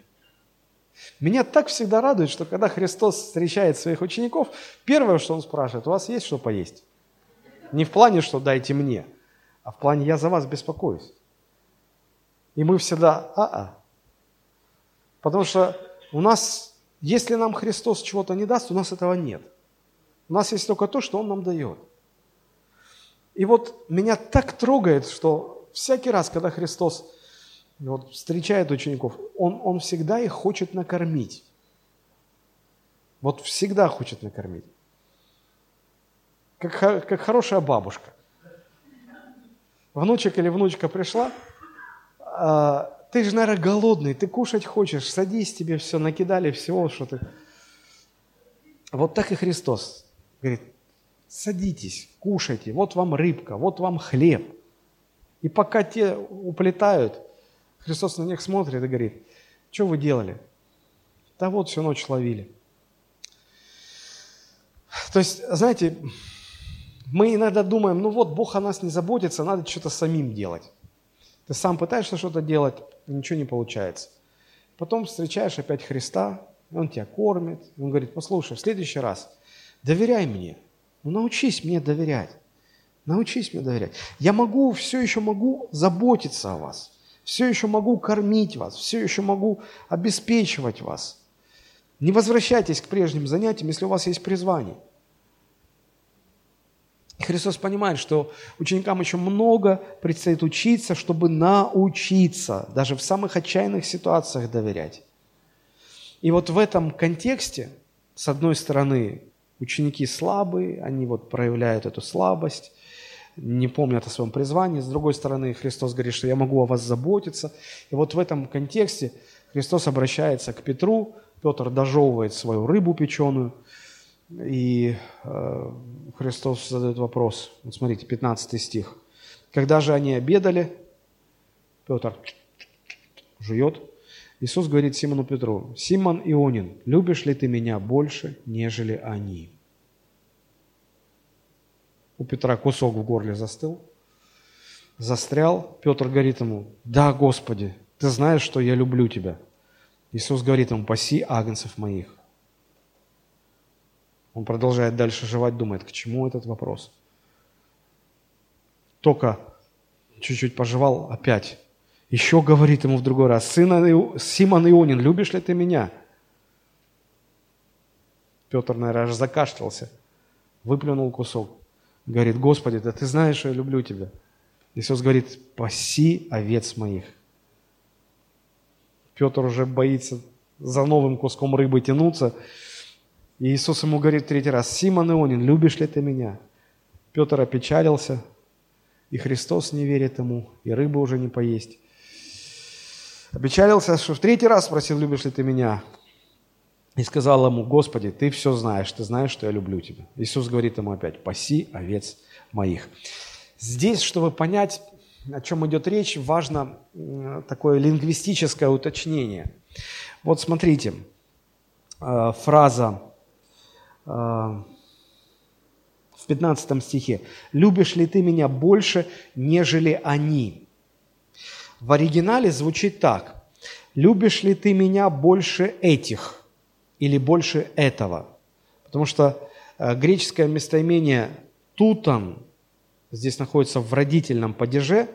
Меня так всегда радует, что когда Христос встречает своих учеников, первое, что Он спрашивает, у вас есть что поесть? Не в плане, что дайте мне, а в плане я за вас беспокоюсь. И мы всегда, а-а. Потому что у нас, если нам Христос чего-то не даст, у нас этого нет. У нас есть только то, что Он нам дает. И вот меня так трогает, что всякий раз, когда Христос вот, встречает учеников, он, он всегда их хочет накормить. Вот всегда хочет накормить. Как, как хорошая бабушка. Внучек или внучка пришла, а, ты же, наверное, голодный, ты кушать хочешь, садись, тебе все накидали, всего, что ты... Вот так и Христос говорит, Садитесь, кушайте, вот вам рыбка, вот вам хлеб. И пока те уплетают, Христос на них смотрит и говорит, что вы делали? Да вот всю ночь ловили. То есть, знаете, мы иногда думаем, ну вот, Бог о нас не заботится, надо что-то самим делать. Ты сам пытаешься что-то делать, ничего не получается. Потом встречаешь опять Христа, Он тебя кормит, Он говорит, послушай, в следующий раз доверяй мне – ну, научись мне доверять. Научись мне доверять. Я могу, все еще могу заботиться о вас. Все еще могу кормить вас. Все еще могу обеспечивать вас. Не возвращайтесь к прежним занятиям, если у вас есть призвание. Христос понимает, что ученикам еще много предстоит учиться, чтобы научиться даже в самых отчаянных ситуациях доверять. И вот в этом контексте, с одной стороны, Ученики слабые, они вот проявляют эту слабость, не помнят о своем призвании. С другой стороны, Христос говорит, что я могу о вас заботиться. И вот в этом контексте Христос обращается к Петру, Петр дожевывает свою рыбу печеную, и э, Христос задает вопрос. Вот смотрите, 15 стих. Когда же они обедали, Петр жует, Иисус говорит Симону Петру, «Симон Ионин, любишь ли ты меня больше, нежели они?» У Петра кусок в горле застыл, застрял. Петр говорит ему, «Да, Господи, ты знаешь, что я люблю тебя». Иисус говорит ему, «Паси агнцев моих». Он продолжает дальше жевать, думает, к чему этот вопрос. Только чуть-чуть пожевал, опять еще говорит ему в другой раз, Сын Симон Ионин, любишь ли ты меня? Петр, наверное, аж закашлялся, выплюнул кусок. Говорит, Господи, да ты знаешь, что я люблю тебя. Иисус говорит, паси овец моих. Петр уже боится за новым куском рыбы тянуться. И Иисус ему говорит третий раз, Симон Ионин, любишь ли ты меня? Петр опечалился, и Христос не верит ему, и рыбы уже не поесть. Опечалился, что в третий раз спросил, любишь ли ты меня? И сказал ему, Господи, ты все знаешь, ты знаешь, что я люблю тебя. Иисус говорит ему опять, паси овец моих. Здесь, чтобы понять, о чем идет речь, важно такое лингвистическое уточнение. Вот смотрите, э, фраза, э, в 15 стихе. «Любишь ли ты меня больше, нежели они?» В оригинале звучит так. «Любишь ли ты меня больше этих или больше этого?» Потому что э, греческое местоимение «тутан» здесь находится в родительном падеже,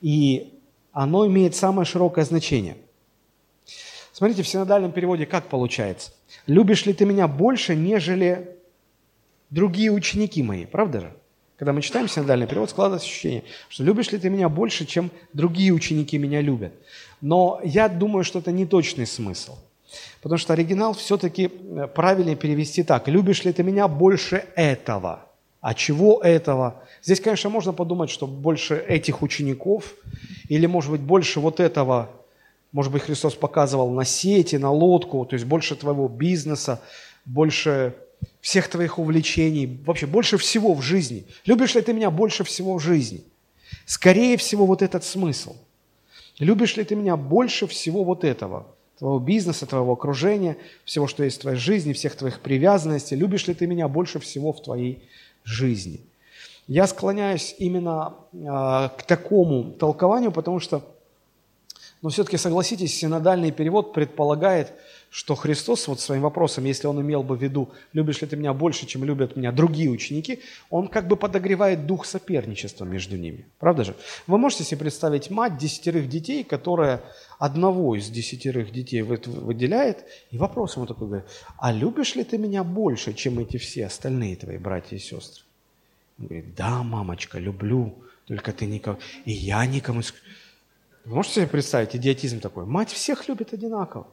и оно имеет самое широкое значение. Смотрите, в синодальном переводе как получается? «Любишь ли ты меня больше, нежели другие ученики мои?» Правда же? Когда мы читаем синодальный перевод, складывается ощущение, что любишь ли ты меня больше, чем другие ученики меня любят. Но я думаю, что это не точный смысл. Потому что оригинал все-таки э, правильнее перевести так. Любишь ли ты меня больше этого? А чего этого? Здесь, конечно, можно подумать, что больше этих учеников, или, может быть, больше вот этого, может быть, Христос показывал на сети, на лодку, то есть больше твоего бизнеса, больше всех твоих увлечений, вообще больше всего в жизни. Любишь ли ты меня больше всего в жизни? Скорее всего, вот этот смысл. Любишь ли ты меня больше всего вот этого? Твоего бизнеса, твоего окружения, всего, что есть в твоей жизни, всех твоих привязанностей. Любишь ли ты меня больше всего в твоей жизни? Я склоняюсь именно э, к такому толкованию, потому что, ну, все-таки согласитесь, синодальный перевод предполагает, что Христос вот своим вопросом, если он имел бы в виду, любишь ли ты меня больше, чем любят меня другие ученики, он как бы подогревает дух соперничества между ними. Правда же? Вы можете себе представить мать десятерых детей, которая одного из десятерых детей выделяет, и вопрос ему такой говорит, а любишь ли ты меня больше, чем эти все остальные твои братья и сестры? Он говорит, да, мамочка, люблю, только ты никого... И я никому... Вы можете себе представить идиотизм такой? Мать всех любит одинаково.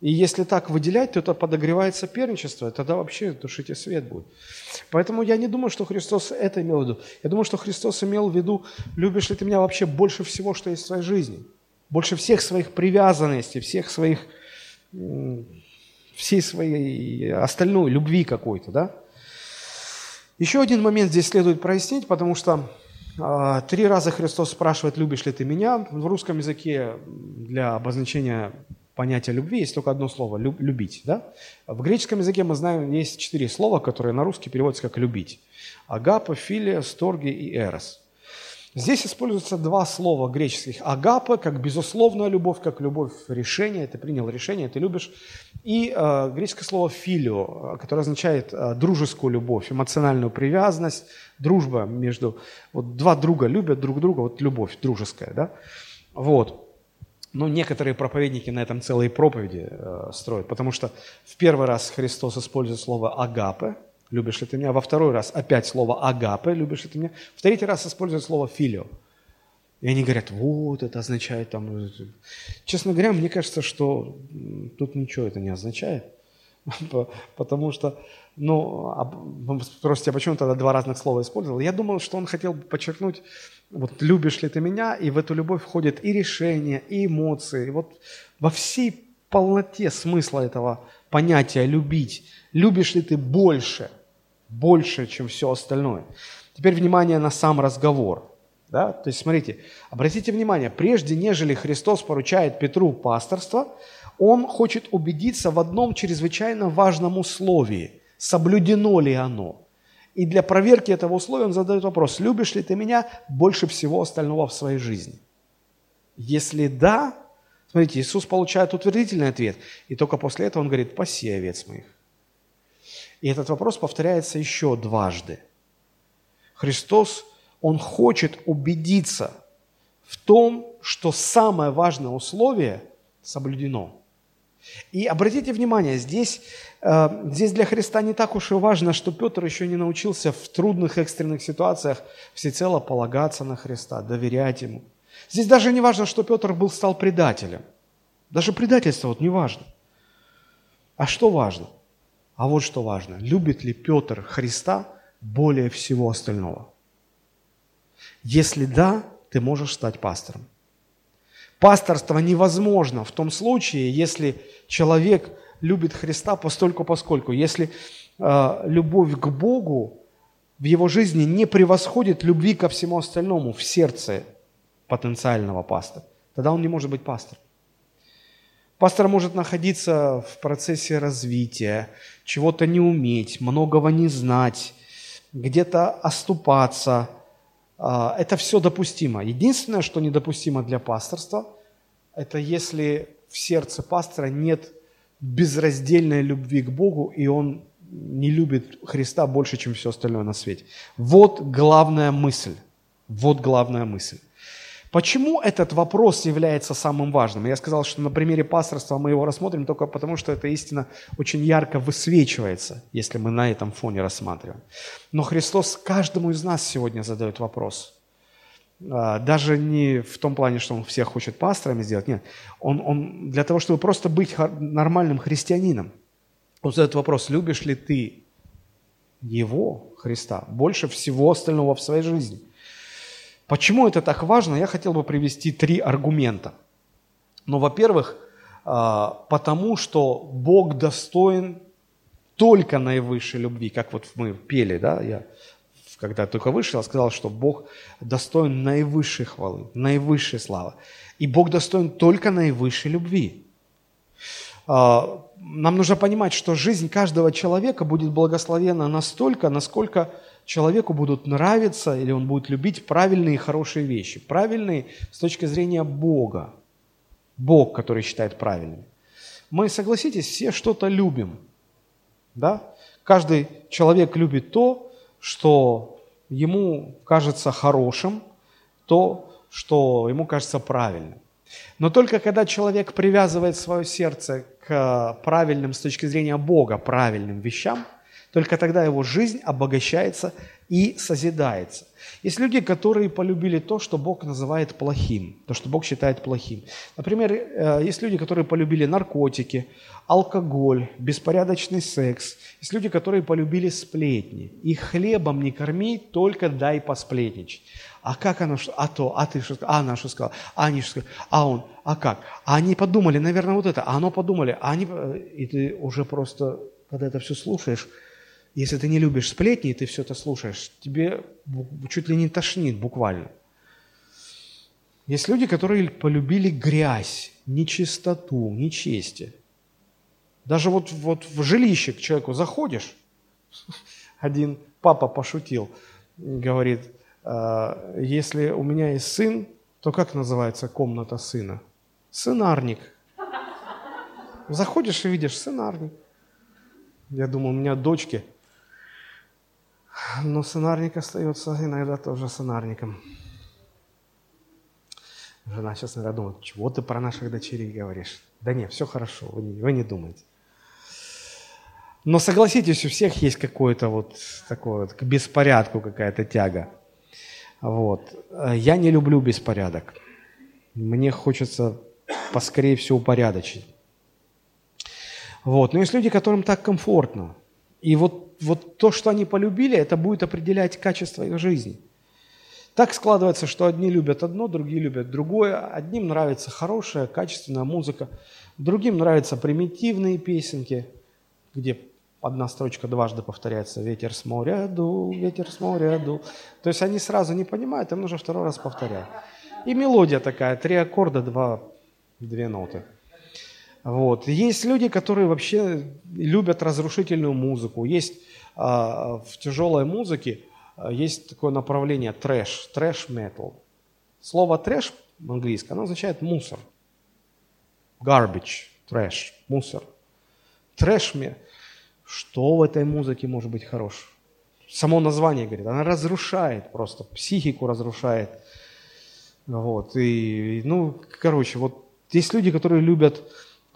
И если так выделять, то это подогревает соперничество, тогда вообще тушите свет будет. Поэтому я не думаю, что Христос это имел в виду. Я думаю, что Христос имел в виду, любишь ли ты меня вообще больше всего, что есть в твоей жизни. Больше всех своих привязанностей, всех своих, всей своей остальной любви какой-то, да? Еще один момент здесь следует прояснить, потому что э, три раза Христос спрашивает, любишь ли ты меня. В русском языке для обозначения понятия любви есть только одно слово – любить. Да? В греческом языке мы знаем, есть четыре слова, которые на русский переводятся как «любить». Агапа, филия, сторги и эрос. Здесь используются два слова греческих. Агапа, как безусловная любовь, как любовь решения, ты принял решение, ты любишь. И э, греческое слово филио, которое означает э, дружескую любовь, эмоциональную привязанность, дружба между... Вот два друга любят друг друга, вот любовь дружеская, да? Вот. Но некоторые проповедники на этом целые проповеди э, строят, потому что в первый раз Христос использует слово «агапе», любишь ли ты меня. Во второй раз опять слово агапе, любишь ли ты меня. В третий раз используют слово филио. И они говорят, вот, это означает там... Честно говоря, мне кажется, что тут ничего это не означает. *laughs* Потому что, ну, вы спросите, а почему тогда два разных слова использовал? Я думал, что он хотел подчеркнуть, вот любишь ли ты меня, и в эту любовь входит и решение, и эмоции. Вот во всей полноте смысла этого понятия «любить». Любишь ли ты больше – больше, чем все остальное. Теперь внимание на сам разговор. Да? То есть, смотрите, обратите внимание, прежде нежели Христос поручает Петру пасторство, он хочет убедиться в одном чрезвычайно важном условии, соблюдено ли оно. И для проверки этого условия он задает вопрос, любишь ли ты меня больше всего остального в своей жизни? Если да, смотрите, Иисус получает утвердительный ответ, и только после этого он говорит, паси овец моих. И этот вопрос повторяется еще дважды. Христос, Он хочет убедиться в том, что самое важное условие соблюдено. И обратите внимание, здесь, э, здесь для Христа не так уж и важно, что Петр еще не научился в трудных экстренных ситуациях всецело полагаться на Христа, доверять Ему. Здесь даже не важно, что Петр был, стал предателем. Даже предательство вот не важно. А что важно? А вот что важно. Любит ли Петр Христа более всего остального? Если да, ты можешь стать пастором. Пасторство невозможно в том случае, если человек любит Христа постольку поскольку. Если э, любовь к Богу в его жизни не превосходит любви ко всему остальному в сердце потенциального пастора, тогда он не может быть пастором. Пастор может находиться в процессе развития, чего-то не уметь, многого не знать, где-то оступаться. А, это все допустимо. Единственное, что недопустимо для пасторства, это если в сердце пастора нет безраздельной любви к Богу, и он не любит Христа больше, чем все остальное на свете. Вот главная мысль. Вот главная мысль. Почему этот вопрос является самым важным? Я сказал, что на примере пасторства мы его рассмотрим только потому, что эта истина очень ярко высвечивается, если мы на этом фоне рассматриваем. Но Христос каждому из нас сегодня задает вопрос. А, даже не в том плане, что Он всех хочет пасторами сделать, нет. Он, он для того, чтобы просто быть нормальным христианином. Он задает вопрос, любишь ли ты Его, Христа, больше всего остального в своей жизни? Почему это так важно? Я хотел бы привести три аргумента. Ну, во-первых, а, потому что Бог достоин только наивысшей любви, как вот мы пели, да, я когда только вышел, я сказал, что Бог достоин наивысшей хвалы, наивысшей славы. И Бог достоин только наивысшей любви. А, нам нужно понимать, что жизнь каждого человека будет благословена настолько, насколько человеку будут нравиться или он будет любить правильные и хорошие вещи. Правильные с точки зрения Бога. Бог, который считает правильными. Мы, согласитесь, все что-то любим. Да? Каждый человек любит то, что ему кажется хорошим, то, что ему кажется правильным. Но только когда человек привязывает свое сердце к правильным с точки зрения Бога правильным вещам – только тогда его жизнь обогащается и созидается. Есть люди, которые полюбили то, что Бог называет плохим, то, что Бог считает плохим. Например, э, есть люди, которые полюбили наркотики, алкоголь, беспорядочный секс. Есть люди, которые полюбили сплетни. И хлебом не корми, только дай посплетничать. А как оно, а то, а ты что сказал, а она что сказала, а они что сказали, а он, а как? А они подумали, наверное, вот это, а оно подумали, а они... И ты уже просто, когда это все слушаешь, если ты не любишь сплетни, и ты все это слушаешь, тебе чуть ли не тошнит буквально. Есть люди, которые полюбили грязь, нечистоту, нечестие. Даже вот, вот в жилище к человеку заходишь, *laughs* один папа пошутил, говорит, «А, если у меня есть сын, то как называется комната сына? Сынарник. Заходишь и видишь сынарник. Я думаю, у меня дочки – но сценарник остается иногда тоже сценарником. Жена сейчас, наверное, думает, чего ты про наших дочерей говоришь? Да нет, все хорошо, вы не, вы не думайте. Но согласитесь, у всех есть какое-то вот такое к беспорядку какая-то тяга. Вот. Я не люблю беспорядок. Мне хочется поскорее все упорядочить. Вот. Но есть люди, которым так комфортно. И вот, вот то, что они полюбили, это будет определять качество их жизни. Так складывается, что одни любят одно, другие любят другое. Одним нравится хорошая, качественная музыка, другим нравятся примитивные песенки, где одна строчка дважды повторяется «Ветер с моря дул, ветер с моря дул». То есть они сразу не понимают, им нужно второй раз повторять. И мелодия такая, три аккорда, два, две ноты – вот. Есть люди, которые вообще любят разрушительную музыку. Есть а, в тяжелой музыке а, есть такое направление трэш, трэш-метал. Слово трэш в английском, оно означает мусор. Garbage, трэш, мусор. Трэш мне. Что в этой музыке может быть хорош? Само название говорит, она разрушает просто, психику разрушает. Вот, и, ну, короче, вот есть люди, которые любят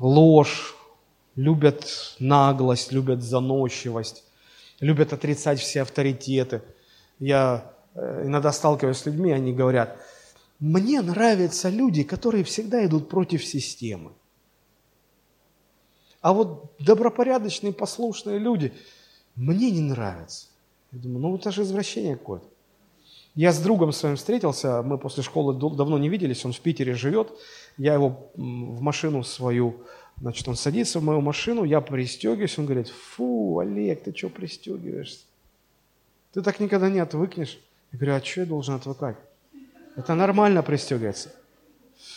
ложь, любят наглость, любят заносчивость, любят отрицать все авторитеты. Я э, иногда сталкиваюсь с людьми, они говорят, мне нравятся люди, которые всегда идут против системы. А вот добропорядочные, послушные люди мне не нравятся. Я думаю, ну это же извращение какое-то. Я с другом своим встретился, мы после школы давно не виделись, он в Питере живет. Я его в машину свою, значит, он садится в мою машину, я пристегиваюсь, он говорит, фу, Олег, ты что пристегиваешься? Ты так никогда не отвыкнешь. Я говорю, а что я должен отвыкать? Это нормально пристегиваться.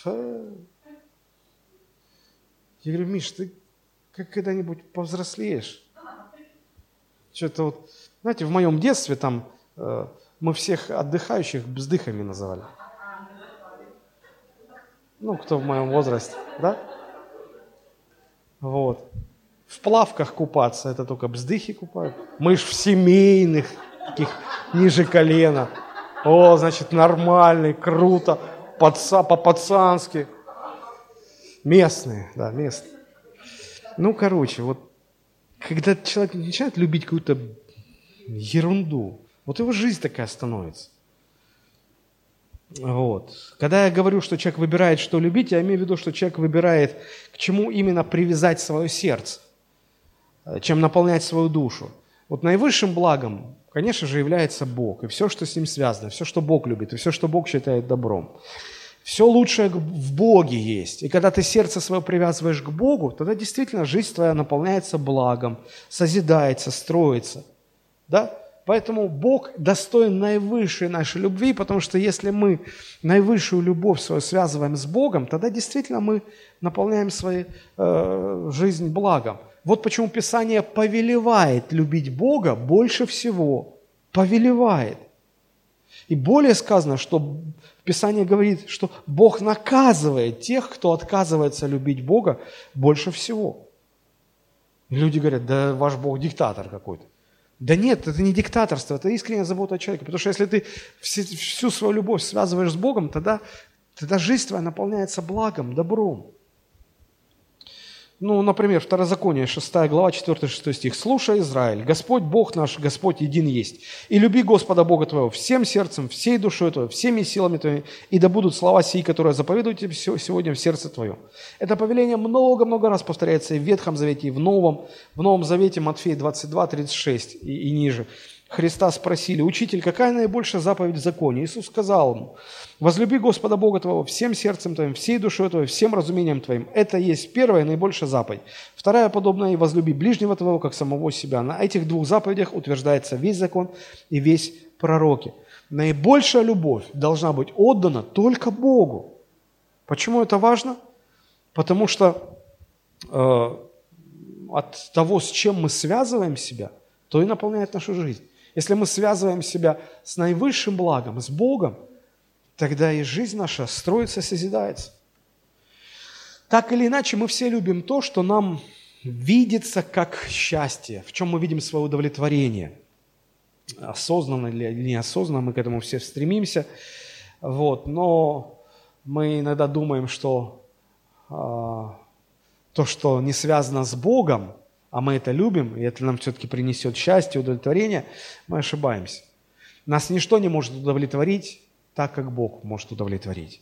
Фу. Я говорю, Миш, ты как когда-нибудь повзрослеешь? Что-то вот, знаете, в моем детстве там э, мы всех отдыхающих бздыхами называли. Ну, кто в моем возрасте, да? Вот. В плавках купаться, это только бздыхи купают. Мы ж в семейных, таких ниже колена. О, значит, нормальный, круто, паца, по-пацански. Местные, да, местные. Ну, короче, вот когда человек начинает любить какую-то ерунду, вот его жизнь такая становится. Вот. Когда я говорю, что человек выбирает, что любить, я имею в виду, что человек выбирает, к чему именно привязать свое сердце, чем наполнять свою душу. Вот наивысшим благом, конечно же, является Бог, и все, что с ним связано, все, что Бог любит, и все, что Бог считает добром. Все лучшее в Боге есть. И когда ты сердце свое привязываешь к Богу, тогда действительно жизнь твоя наполняется благом, созидается, строится. Да? Поэтому Бог достоин наивысшей нашей любви, потому что если мы наивысшую любовь свою связываем с Богом, тогда действительно мы наполняем свою э, жизнь благом. Вот почему Писание повелевает любить Бога больше всего. Повелевает. И более сказано, что Писание говорит, что Бог наказывает тех, кто отказывается любить Бога больше всего. И люди говорят, да ваш Бог диктатор какой-то. Да нет, это не диктаторство, это искренняя забота о человеке. Потому что если ты всю свою любовь связываешь с Богом, тогда, тогда жизнь твоя наполняется благом, добром. Ну, например, Второзаконие, 6 глава, 4-6 стих. «Слушай, Израиль, Господь Бог наш, Господь един есть. И люби Господа Бога твоего всем сердцем, всей душой твоей, всеми силами твоими, и да будут слова сии, которые заповедуют тебе сегодня в сердце твоем». Это повеление много-много раз повторяется и в Ветхом Завете, и в Новом. В Новом Завете Матфея 22, 36 и, и ниже. Христа спросили, «Учитель, какая наибольшая заповедь в законе?» Иисус сказал ему, «Возлюби Господа Бога твоего всем сердцем твоим, всей душой твоей, всем разумением твоим. Это есть первая наибольшая заповедь. Вторая подобная, и возлюби ближнего твоего, как самого себя». На этих двух заповедях утверждается весь закон и весь пророки. Наибольшая любовь должна быть отдана только Богу. Почему это важно? Потому что э, от того, с чем мы связываем себя, то и наполняет нашу жизнь. Если мы связываем себя с наивысшим благом, с Богом, тогда и жизнь наша строится, созидается. Так или иначе, мы все любим то, что нам видится как счастье, в чем мы видим свое удовлетворение. Осознанно или неосознанно мы к этому все стремимся. Вот. Но мы иногда думаем, что а, то, что не связано с Богом, а мы это любим, и это нам все-таки принесет счастье, удовлетворение, мы ошибаемся. Нас ничто не может удовлетворить так, как Бог может удовлетворить.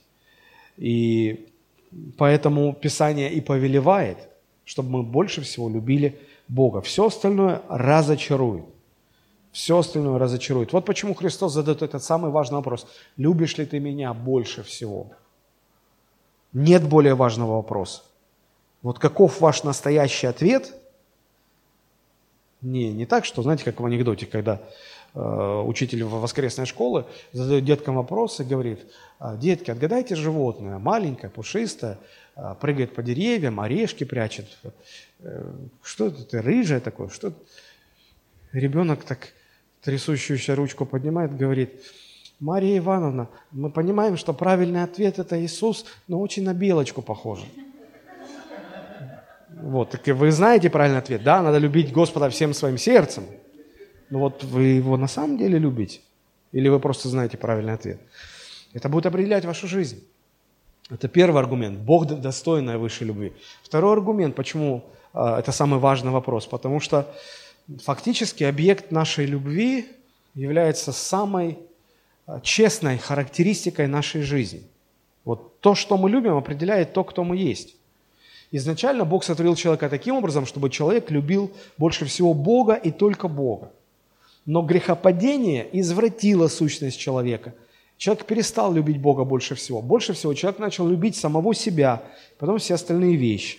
И поэтому Писание и повелевает, чтобы мы больше всего любили Бога. Все остальное разочарует. Все остальное разочарует. Вот почему Христос задает этот самый важный вопрос. Любишь ли ты меня больше всего? Нет более важного вопроса. Вот каков ваш настоящий ответ – не, не так, что, знаете, как в анекдоте, когда э, учитель воскресной школы задает деткам вопрос и говорит, «А, детки, отгадайте животное, маленькое, пушистое, э, прыгает по деревьям, орешки прячет. Э, что это ты, рыжее такое? Что Ребенок так трясущуюся ручку поднимает, говорит, Мария Ивановна, мы понимаем, что правильный ответ это Иисус, но очень на белочку похоже. Вот, так вы знаете правильный ответ. Да, надо любить Господа всем своим сердцем. Но вот вы его на самом деле любите? Или вы просто знаете правильный ответ? Это будет определять вашу жизнь. Это первый аргумент. Бог достоин наивысшей любви. Второй аргумент, почему э, это самый важный вопрос. Потому что фактически объект нашей любви является самой э, честной характеристикой нашей жизни. Вот то, что мы любим, определяет то, кто мы есть. Изначально Бог сотворил человека таким образом, чтобы человек любил больше всего Бога и только Бога. Но грехопадение извратило сущность человека. Человек перестал любить Бога больше всего. Больше всего человек начал любить самого себя, потом все остальные вещи.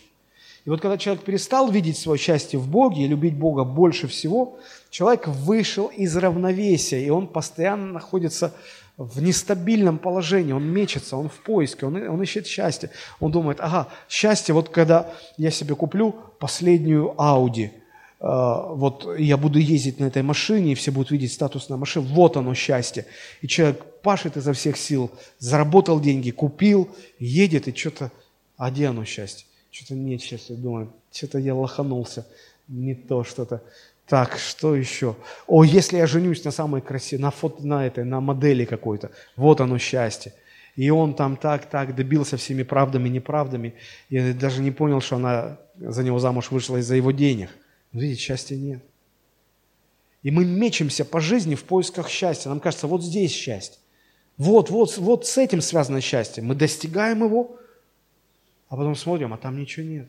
И вот когда человек перестал видеть свое счастье в Боге и любить Бога больше всего, человек вышел из равновесия, и он постоянно находится в нестабильном положении, он мечется, он в поиске, он, он ищет счастье. Он думает, ага, счастье, вот когда я себе куплю последнюю Ауди, вот я буду ездить на этой машине, и все будут видеть статус на машине, вот оно счастье. И человек пашет изо всех сил, заработал деньги, купил, едет, и что-то, а где оно счастье? Что-то нет счастья, думаю, что-то я лоханулся, не то что-то. Так, что еще? О, если я женюсь на самой красивой, на, фото, на этой, на модели какой-то, вот оно счастье. И он там так, так добился всеми правдами, неправдами. И даже не понял, что она за него замуж вышла из-за его денег. Но видите, счастья нет. И мы мечемся по жизни в поисках счастья. Нам кажется, вот здесь счастье. Вот, вот, вот с этим связано счастье. Мы достигаем его, а потом смотрим, а там ничего нет.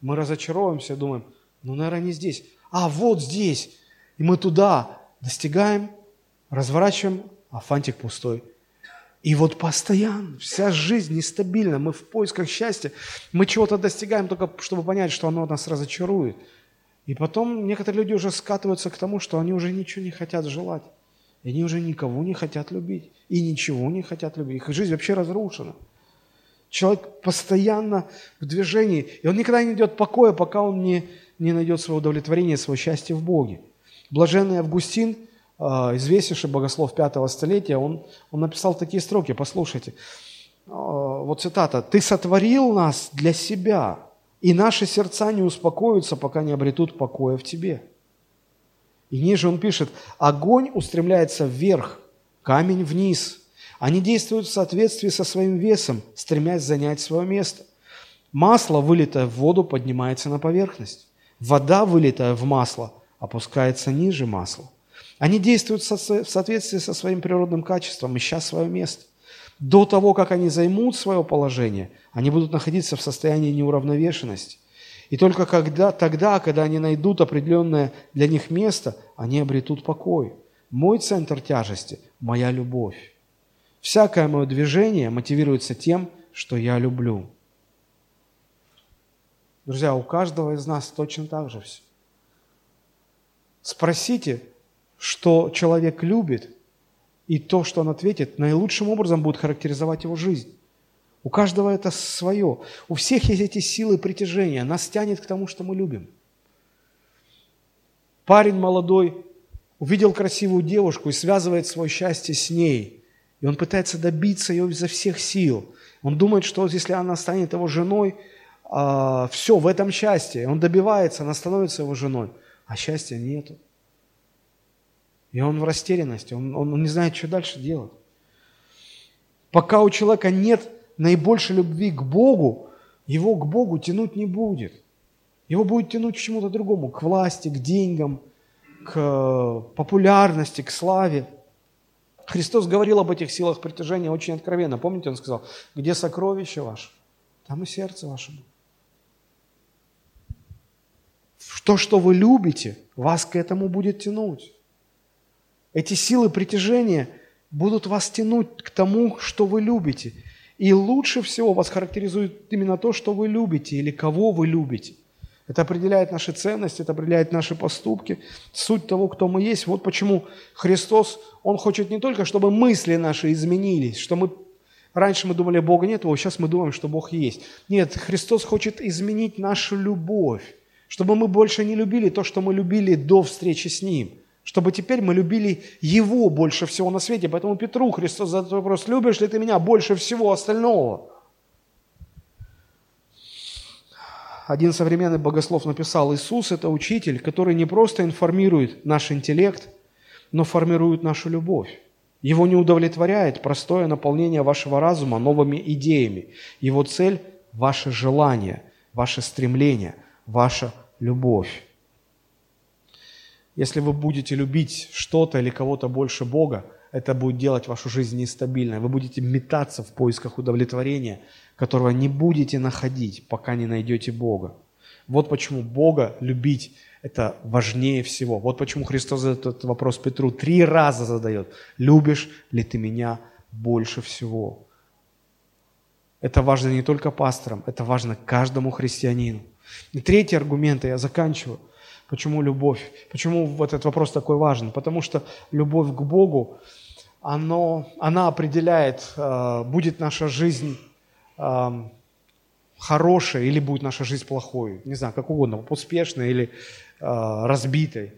Мы разочаровываемся, думаем, ну, наверное, не здесь. А, вот здесь. И мы туда достигаем, разворачиваем, а фантик пустой. И вот постоянно, вся жизнь нестабильна, мы в поисках счастья, мы чего-то достигаем только, чтобы понять, что оно нас разочарует. И потом некоторые люди уже скатываются к тому, что они уже ничего не хотят желать. И они уже никого не хотят любить. И ничего не хотят любить. Их жизнь вообще разрушена. Человек постоянно в движении. И он никогда не идет покоя, пока он не, не найдет свое удовлетворение, свое счастье в Боге. Блаженный Августин, а, известнейший богослов пятого столетия, он, он написал такие строки, послушайте. А, вот цитата. «Ты сотворил нас для себя, и наши сердца не успокоятся, пока не обретут покоя в тебе». И ниже он пишет, огонь устремляется вверх, камень вниз. Они действуют в соответствии со своим весом, стремясь занять свое место. Масло, вылитое в воду, поднимается на поверхность. Вода, вылитая в масло, опускается ниже масла. Они действуют в соответствии со своим природным качеством, ища свое место. До того, как они займут свое положение, они будут находиться в состоянии неуравновешенности. И только когда, тогда, когда они найдут определенное для них место, они обретут покой. Мой центр тяжести – моя любовь. Всякое мое движение мотивируется тем, что я люблю. Друзья, у каждого из нас точно так же все. Спросите, что человек любит, и то, что он ответит, наилучшим образом будет характеризовать его жизнь. У каждого это свое. У всех есть эти силы притяжения. Нас тянет к тому, что мы любим. Парень молодой увидел красивую девушку и связывает свое счастье с ней. И он пытается добиться ее изо всех сил. Он думает, что если она станет его женой, а, все, в этом счастье. Он добивается, она становится его женой. А счастья нету. И он в растерянности, он, он, он не знает, что дальше делать. Пока у человека нет наибольшей любви к Богу, его к Богу тянуть не будет. Его будет тянуть к чему-то другому, к власти, к деньгам, к популярности, к славе. Христос говорил об этих силах притяжения очень откровенно. Помните, Он сказал, где сокровище ваше, там и сердце ваше будет. То, что вы любите, вас к этому будет тянуть. Эти силы притяжения будут вас тянуть к тому, что вы любите. И лучше всего вас характеризует именно то, что вы любите или кого вы любите. Это определяет наши ценности, это определяет наши поступки, суть того, кто мы есть. Вот почему Христос, Он хочет не только, чтобы мысли наши изменились, что мы Раньше мы думали, Бога нет, а сейчас мы думаем, что Бог есть. Нет, Христос хочет изменить нашу любовь, чтобы мы больше не любили то, что мы любили до встречи с Ним – чтобы теперь мы любили Его больше всего на свете. Поэтому Петру Христос задает вопрос, любишь ли ты меня больше всего остального? Один современный богослов написал, Иисус – это учитель, который не просто информирует наш интеллект, но формирует нашу любовь. Его не удовлетворяет простое наполнение вашего разума новыми идеями. Его цель – ваше желание, ваше стремление, ваша любовь. Если вы будете любить что-то или кого-то больше Бога, это будет делать вашу жизнь нестабильной. Вы будете метаться в поисках удовлетворения, которого не будете находить, пока не найдете Бога. Вот почему Бога любить – это важнее всего. Вот почему Христос этот вопрос Петру, три раза задает. «Любишь ли ты меня больше всего?» Это важно не только пасторам, это важно каждому христианину. И третий аргумент, и я заканчиваю – Почему любовь? Почему вот этот вопрос такой важен? Потому что любовь к Богу, оно, она определяет, э, будет наша жизнь э, хорошей или будет наша жизнь плохой, не знаю, как угодно, успешной или э, разбитой.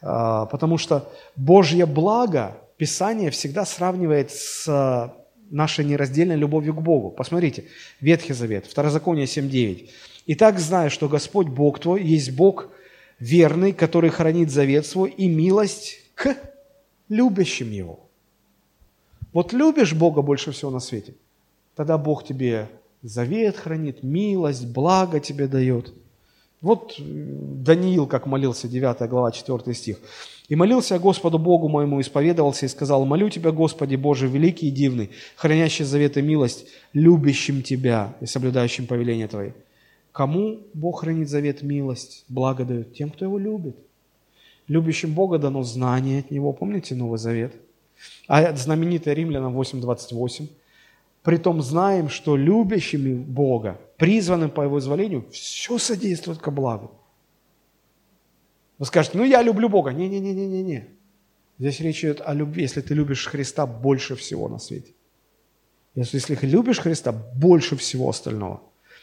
Э, потому что Божье благо Писание всегда сравнивает с нашей нераздельной любовью к Богу. Посмотрите, Ветхий Завет, Второзаконие 7.9. «Итак, знай, что Господь Бог твой есть Бог верный, который хранит завет свой и милость к любящим Его». Вот любишь Бога больше всего на свете, тогда Бог тебе завет хранит, милость, благо тебе дает. Вот Даниил, как молился, 9 глава, 4 стих. «И молился Господу Богу моему, исповедовался и сказал, молю Тебя, Господи Боже, великий и дивный, хранящий завет и милость, любящим Тебя и соблюдающим повеления Твои». Кому Бог хранит завет, милость, благо дает? Тем, кто Его любит. Любящим Бога дано знание от Него. Помните Новый Завет? А знаменитая Римлянам 8.28. Притом знаем, что любящими Бога, призванным по Его изволению, все содействует ко благу. Вы скажете, ну я люблю Бога. Не-не-не-не-не. Здесь речь идет о любви, если ты любишь Христа больше всего на свете. Если, если любишь Христа больше всего остального.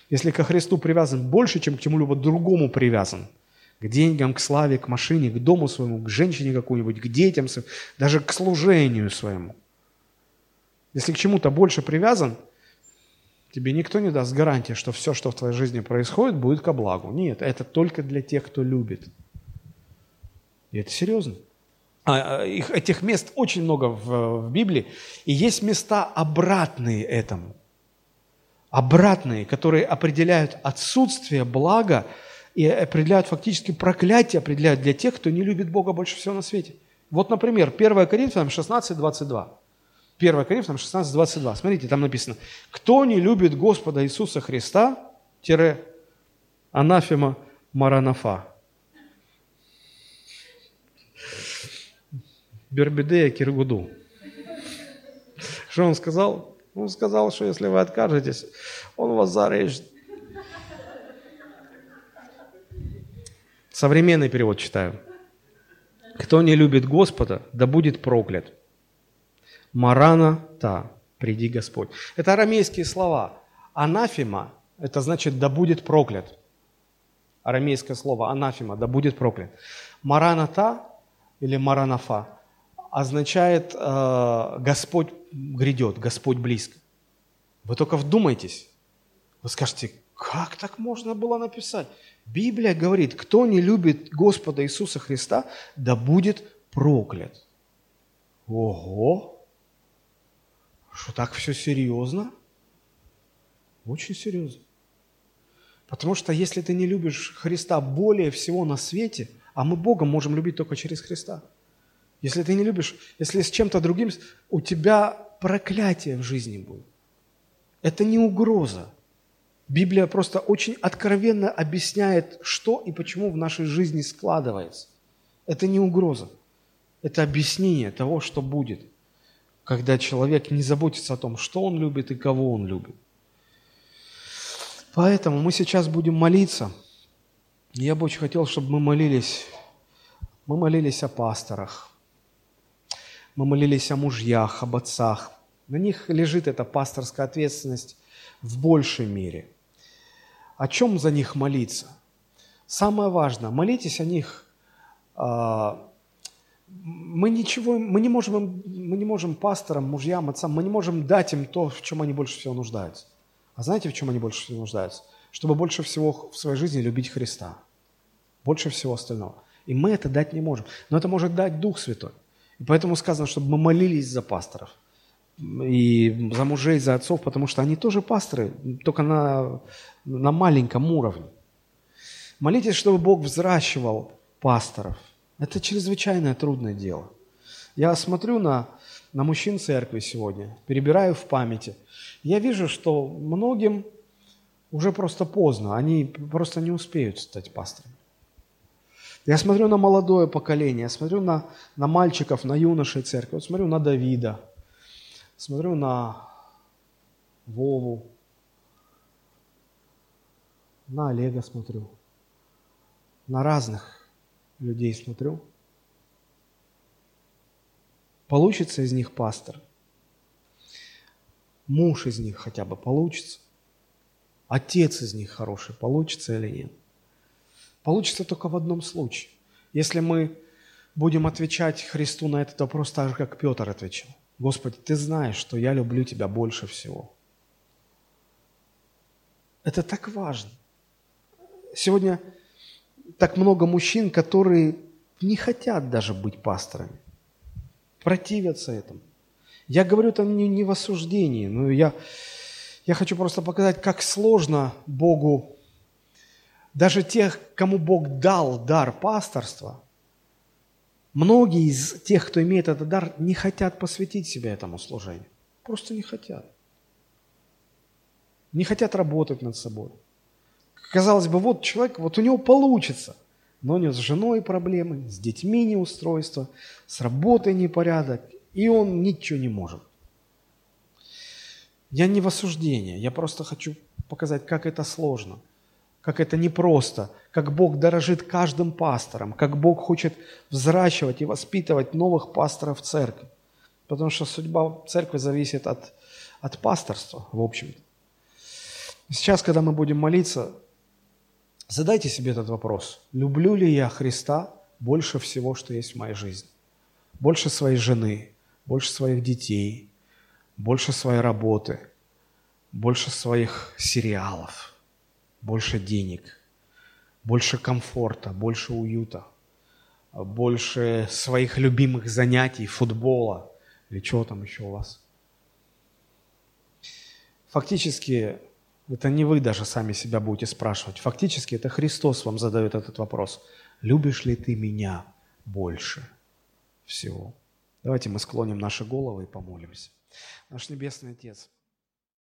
Если ко Христу привязан больше, чем к чему-либо другому привязан. К деньгам, к славе, к машине, к дому своему, к женщине какой-нибудь, к детям своим, даже к служению своему – если к чему-то больше привязан, тебе никто не даст гарантии, что все, что в твоей жизни происходит, будет ко благу. Нет, это только для тех, кто любит. И это серьезно. А, а их, этих мест очень много в, в Библии, и есть места обратные этому. Обратные, которые определяют отсутствие блага и определяют фактически проклятие, определяют для тех, кто не любит Бога больше всего на свете. Вот, например, 1 Коринфянам 16, 22. 1 Коринфянам 16, 22. Смотрите, там написано, кто не любит Господа Иисуса Христа, тире анафема маранафа. Бербедея Киргуду. Что он сказал? Он сказал, что если вы откажетесь, он вас зарежет. Современный перевод читаю. Кто не любит Господа, да будет проклят. Марана та, приди Господь. Это арамейские слова. Анафима – это значит «да будет проклят». Арамейское слово анафима – «да будет проклят». Мараната или маранафа означает э, «Господь грядет», «Господь близко». Вы только вдумайтесь. Вы скажете, как так можно было написать? Библия говорит, кто не любит Господа Иисуса Христа, да будет проклят. Ого! Что так все серьезно? Очень серьезно. Потому что если ты не любишь Христа более всего на свете, а мы Бога можем любить только через Христа. Если ты не любишь, если с чем-то другим, у тебя проклятие в жизни будет. Это не угроза. Библия просто очень откровенно объясняет, что и почему в нашей жизни складывается. Это не угроза. Это объяснение того, что будет – когда человек не заботится о том, что он любит и кого он любит. Поэтому мы сейчас будем молиться. Я бы очень хотел, чтобы мы молились. Мы молились о пасторах. Мы молились о мужьях, об отцах. На них лежит эта пасторская ответственность в большей мере. О чем за них молиться? Самое важное, молитесь о них а, мы ничего, мы не можем, мы не можем пасторам, мужьям, отцам, мы не можем дать им то, в чем они больше всего нуждаются. А знаете, в чем они больше всего нуждаются? Чтобы больше всего в своей жизни любить Христа. Больше всего остального. И мы это дать не можем. Но это может дать Дух Святой. Поэтому сказано, чтобы мы молились за пасторов. И за мужей, за отцов, потому что они тоже пасторы, только на, на маленьком уровне. Молитесь, чтобы Бог взращивал пасторов – это чрезвычайно трудное дело. Я смотрю на, на мужчин церкви сегодня, перебираю в памяти. Я вижу, что многим уже просто поздно, они просто не успеют стать пасторами. Я смотрю на молодое поколение, я смотрю на, на мальчиков, на юношей церкви, вот смотрю на Давида, смотрю на Вову, на Олега смотрю, на разных людей смотрю. Получится из них пастор. Муж из них хотя бы получится. отец из них хороший, получится или нет? Получится только в одном случае. Если мы будем отвечать Христу на этот вопрос так же, как Петр отвечал. Господи, Ты знаешь, что я люблю Тебя больше всего. Это так важно. Сегодня так много мужчин, которые не хотят даже быть пасторами, противятся этому. Я говорю это не, не в осуждении, но я, я хочу просто показать, как сложно Богу, даже тех, кому Бог дал дар пасторства, многие из тех, кто имеет этот дар, не хотят посвятить себя этому служению. Просто не хотят. Не хотят работать над собой. Казалось бы, вот человек, вот у него получится, но у него с женой проблемы, с детьми неустройство, с работой непорядок, и он ничего не может. Я не в осуждении, я просто хочу показать, как это сложно, как это непросто, как Бог дорожит каждым пастором, как Бог хочет взращивать и воспитывать новых пасторов церкви. Потому что судьба церкви зависит от, от пасторства, в общем-то. Сейчас, когда мы будем молиться, задайте себе этот вопрос. Люблю ли я Христа больше всего, что есть в моей жизни? Больше своей жены, больше своих детей, больше своей работы, больше своих сериалов, больше денег, больше комфорта, больше уюта, больше своих любимых занятий, футбола или чего там еще у вас. Фактически, это не вы даже сами себя будете спрашивать. Фактически, это Христос вам задает этот вопрос. Любишь ли ты меня больше всего? Давайте мы склоним наши головы и помолимся. Наш Небесный Отец,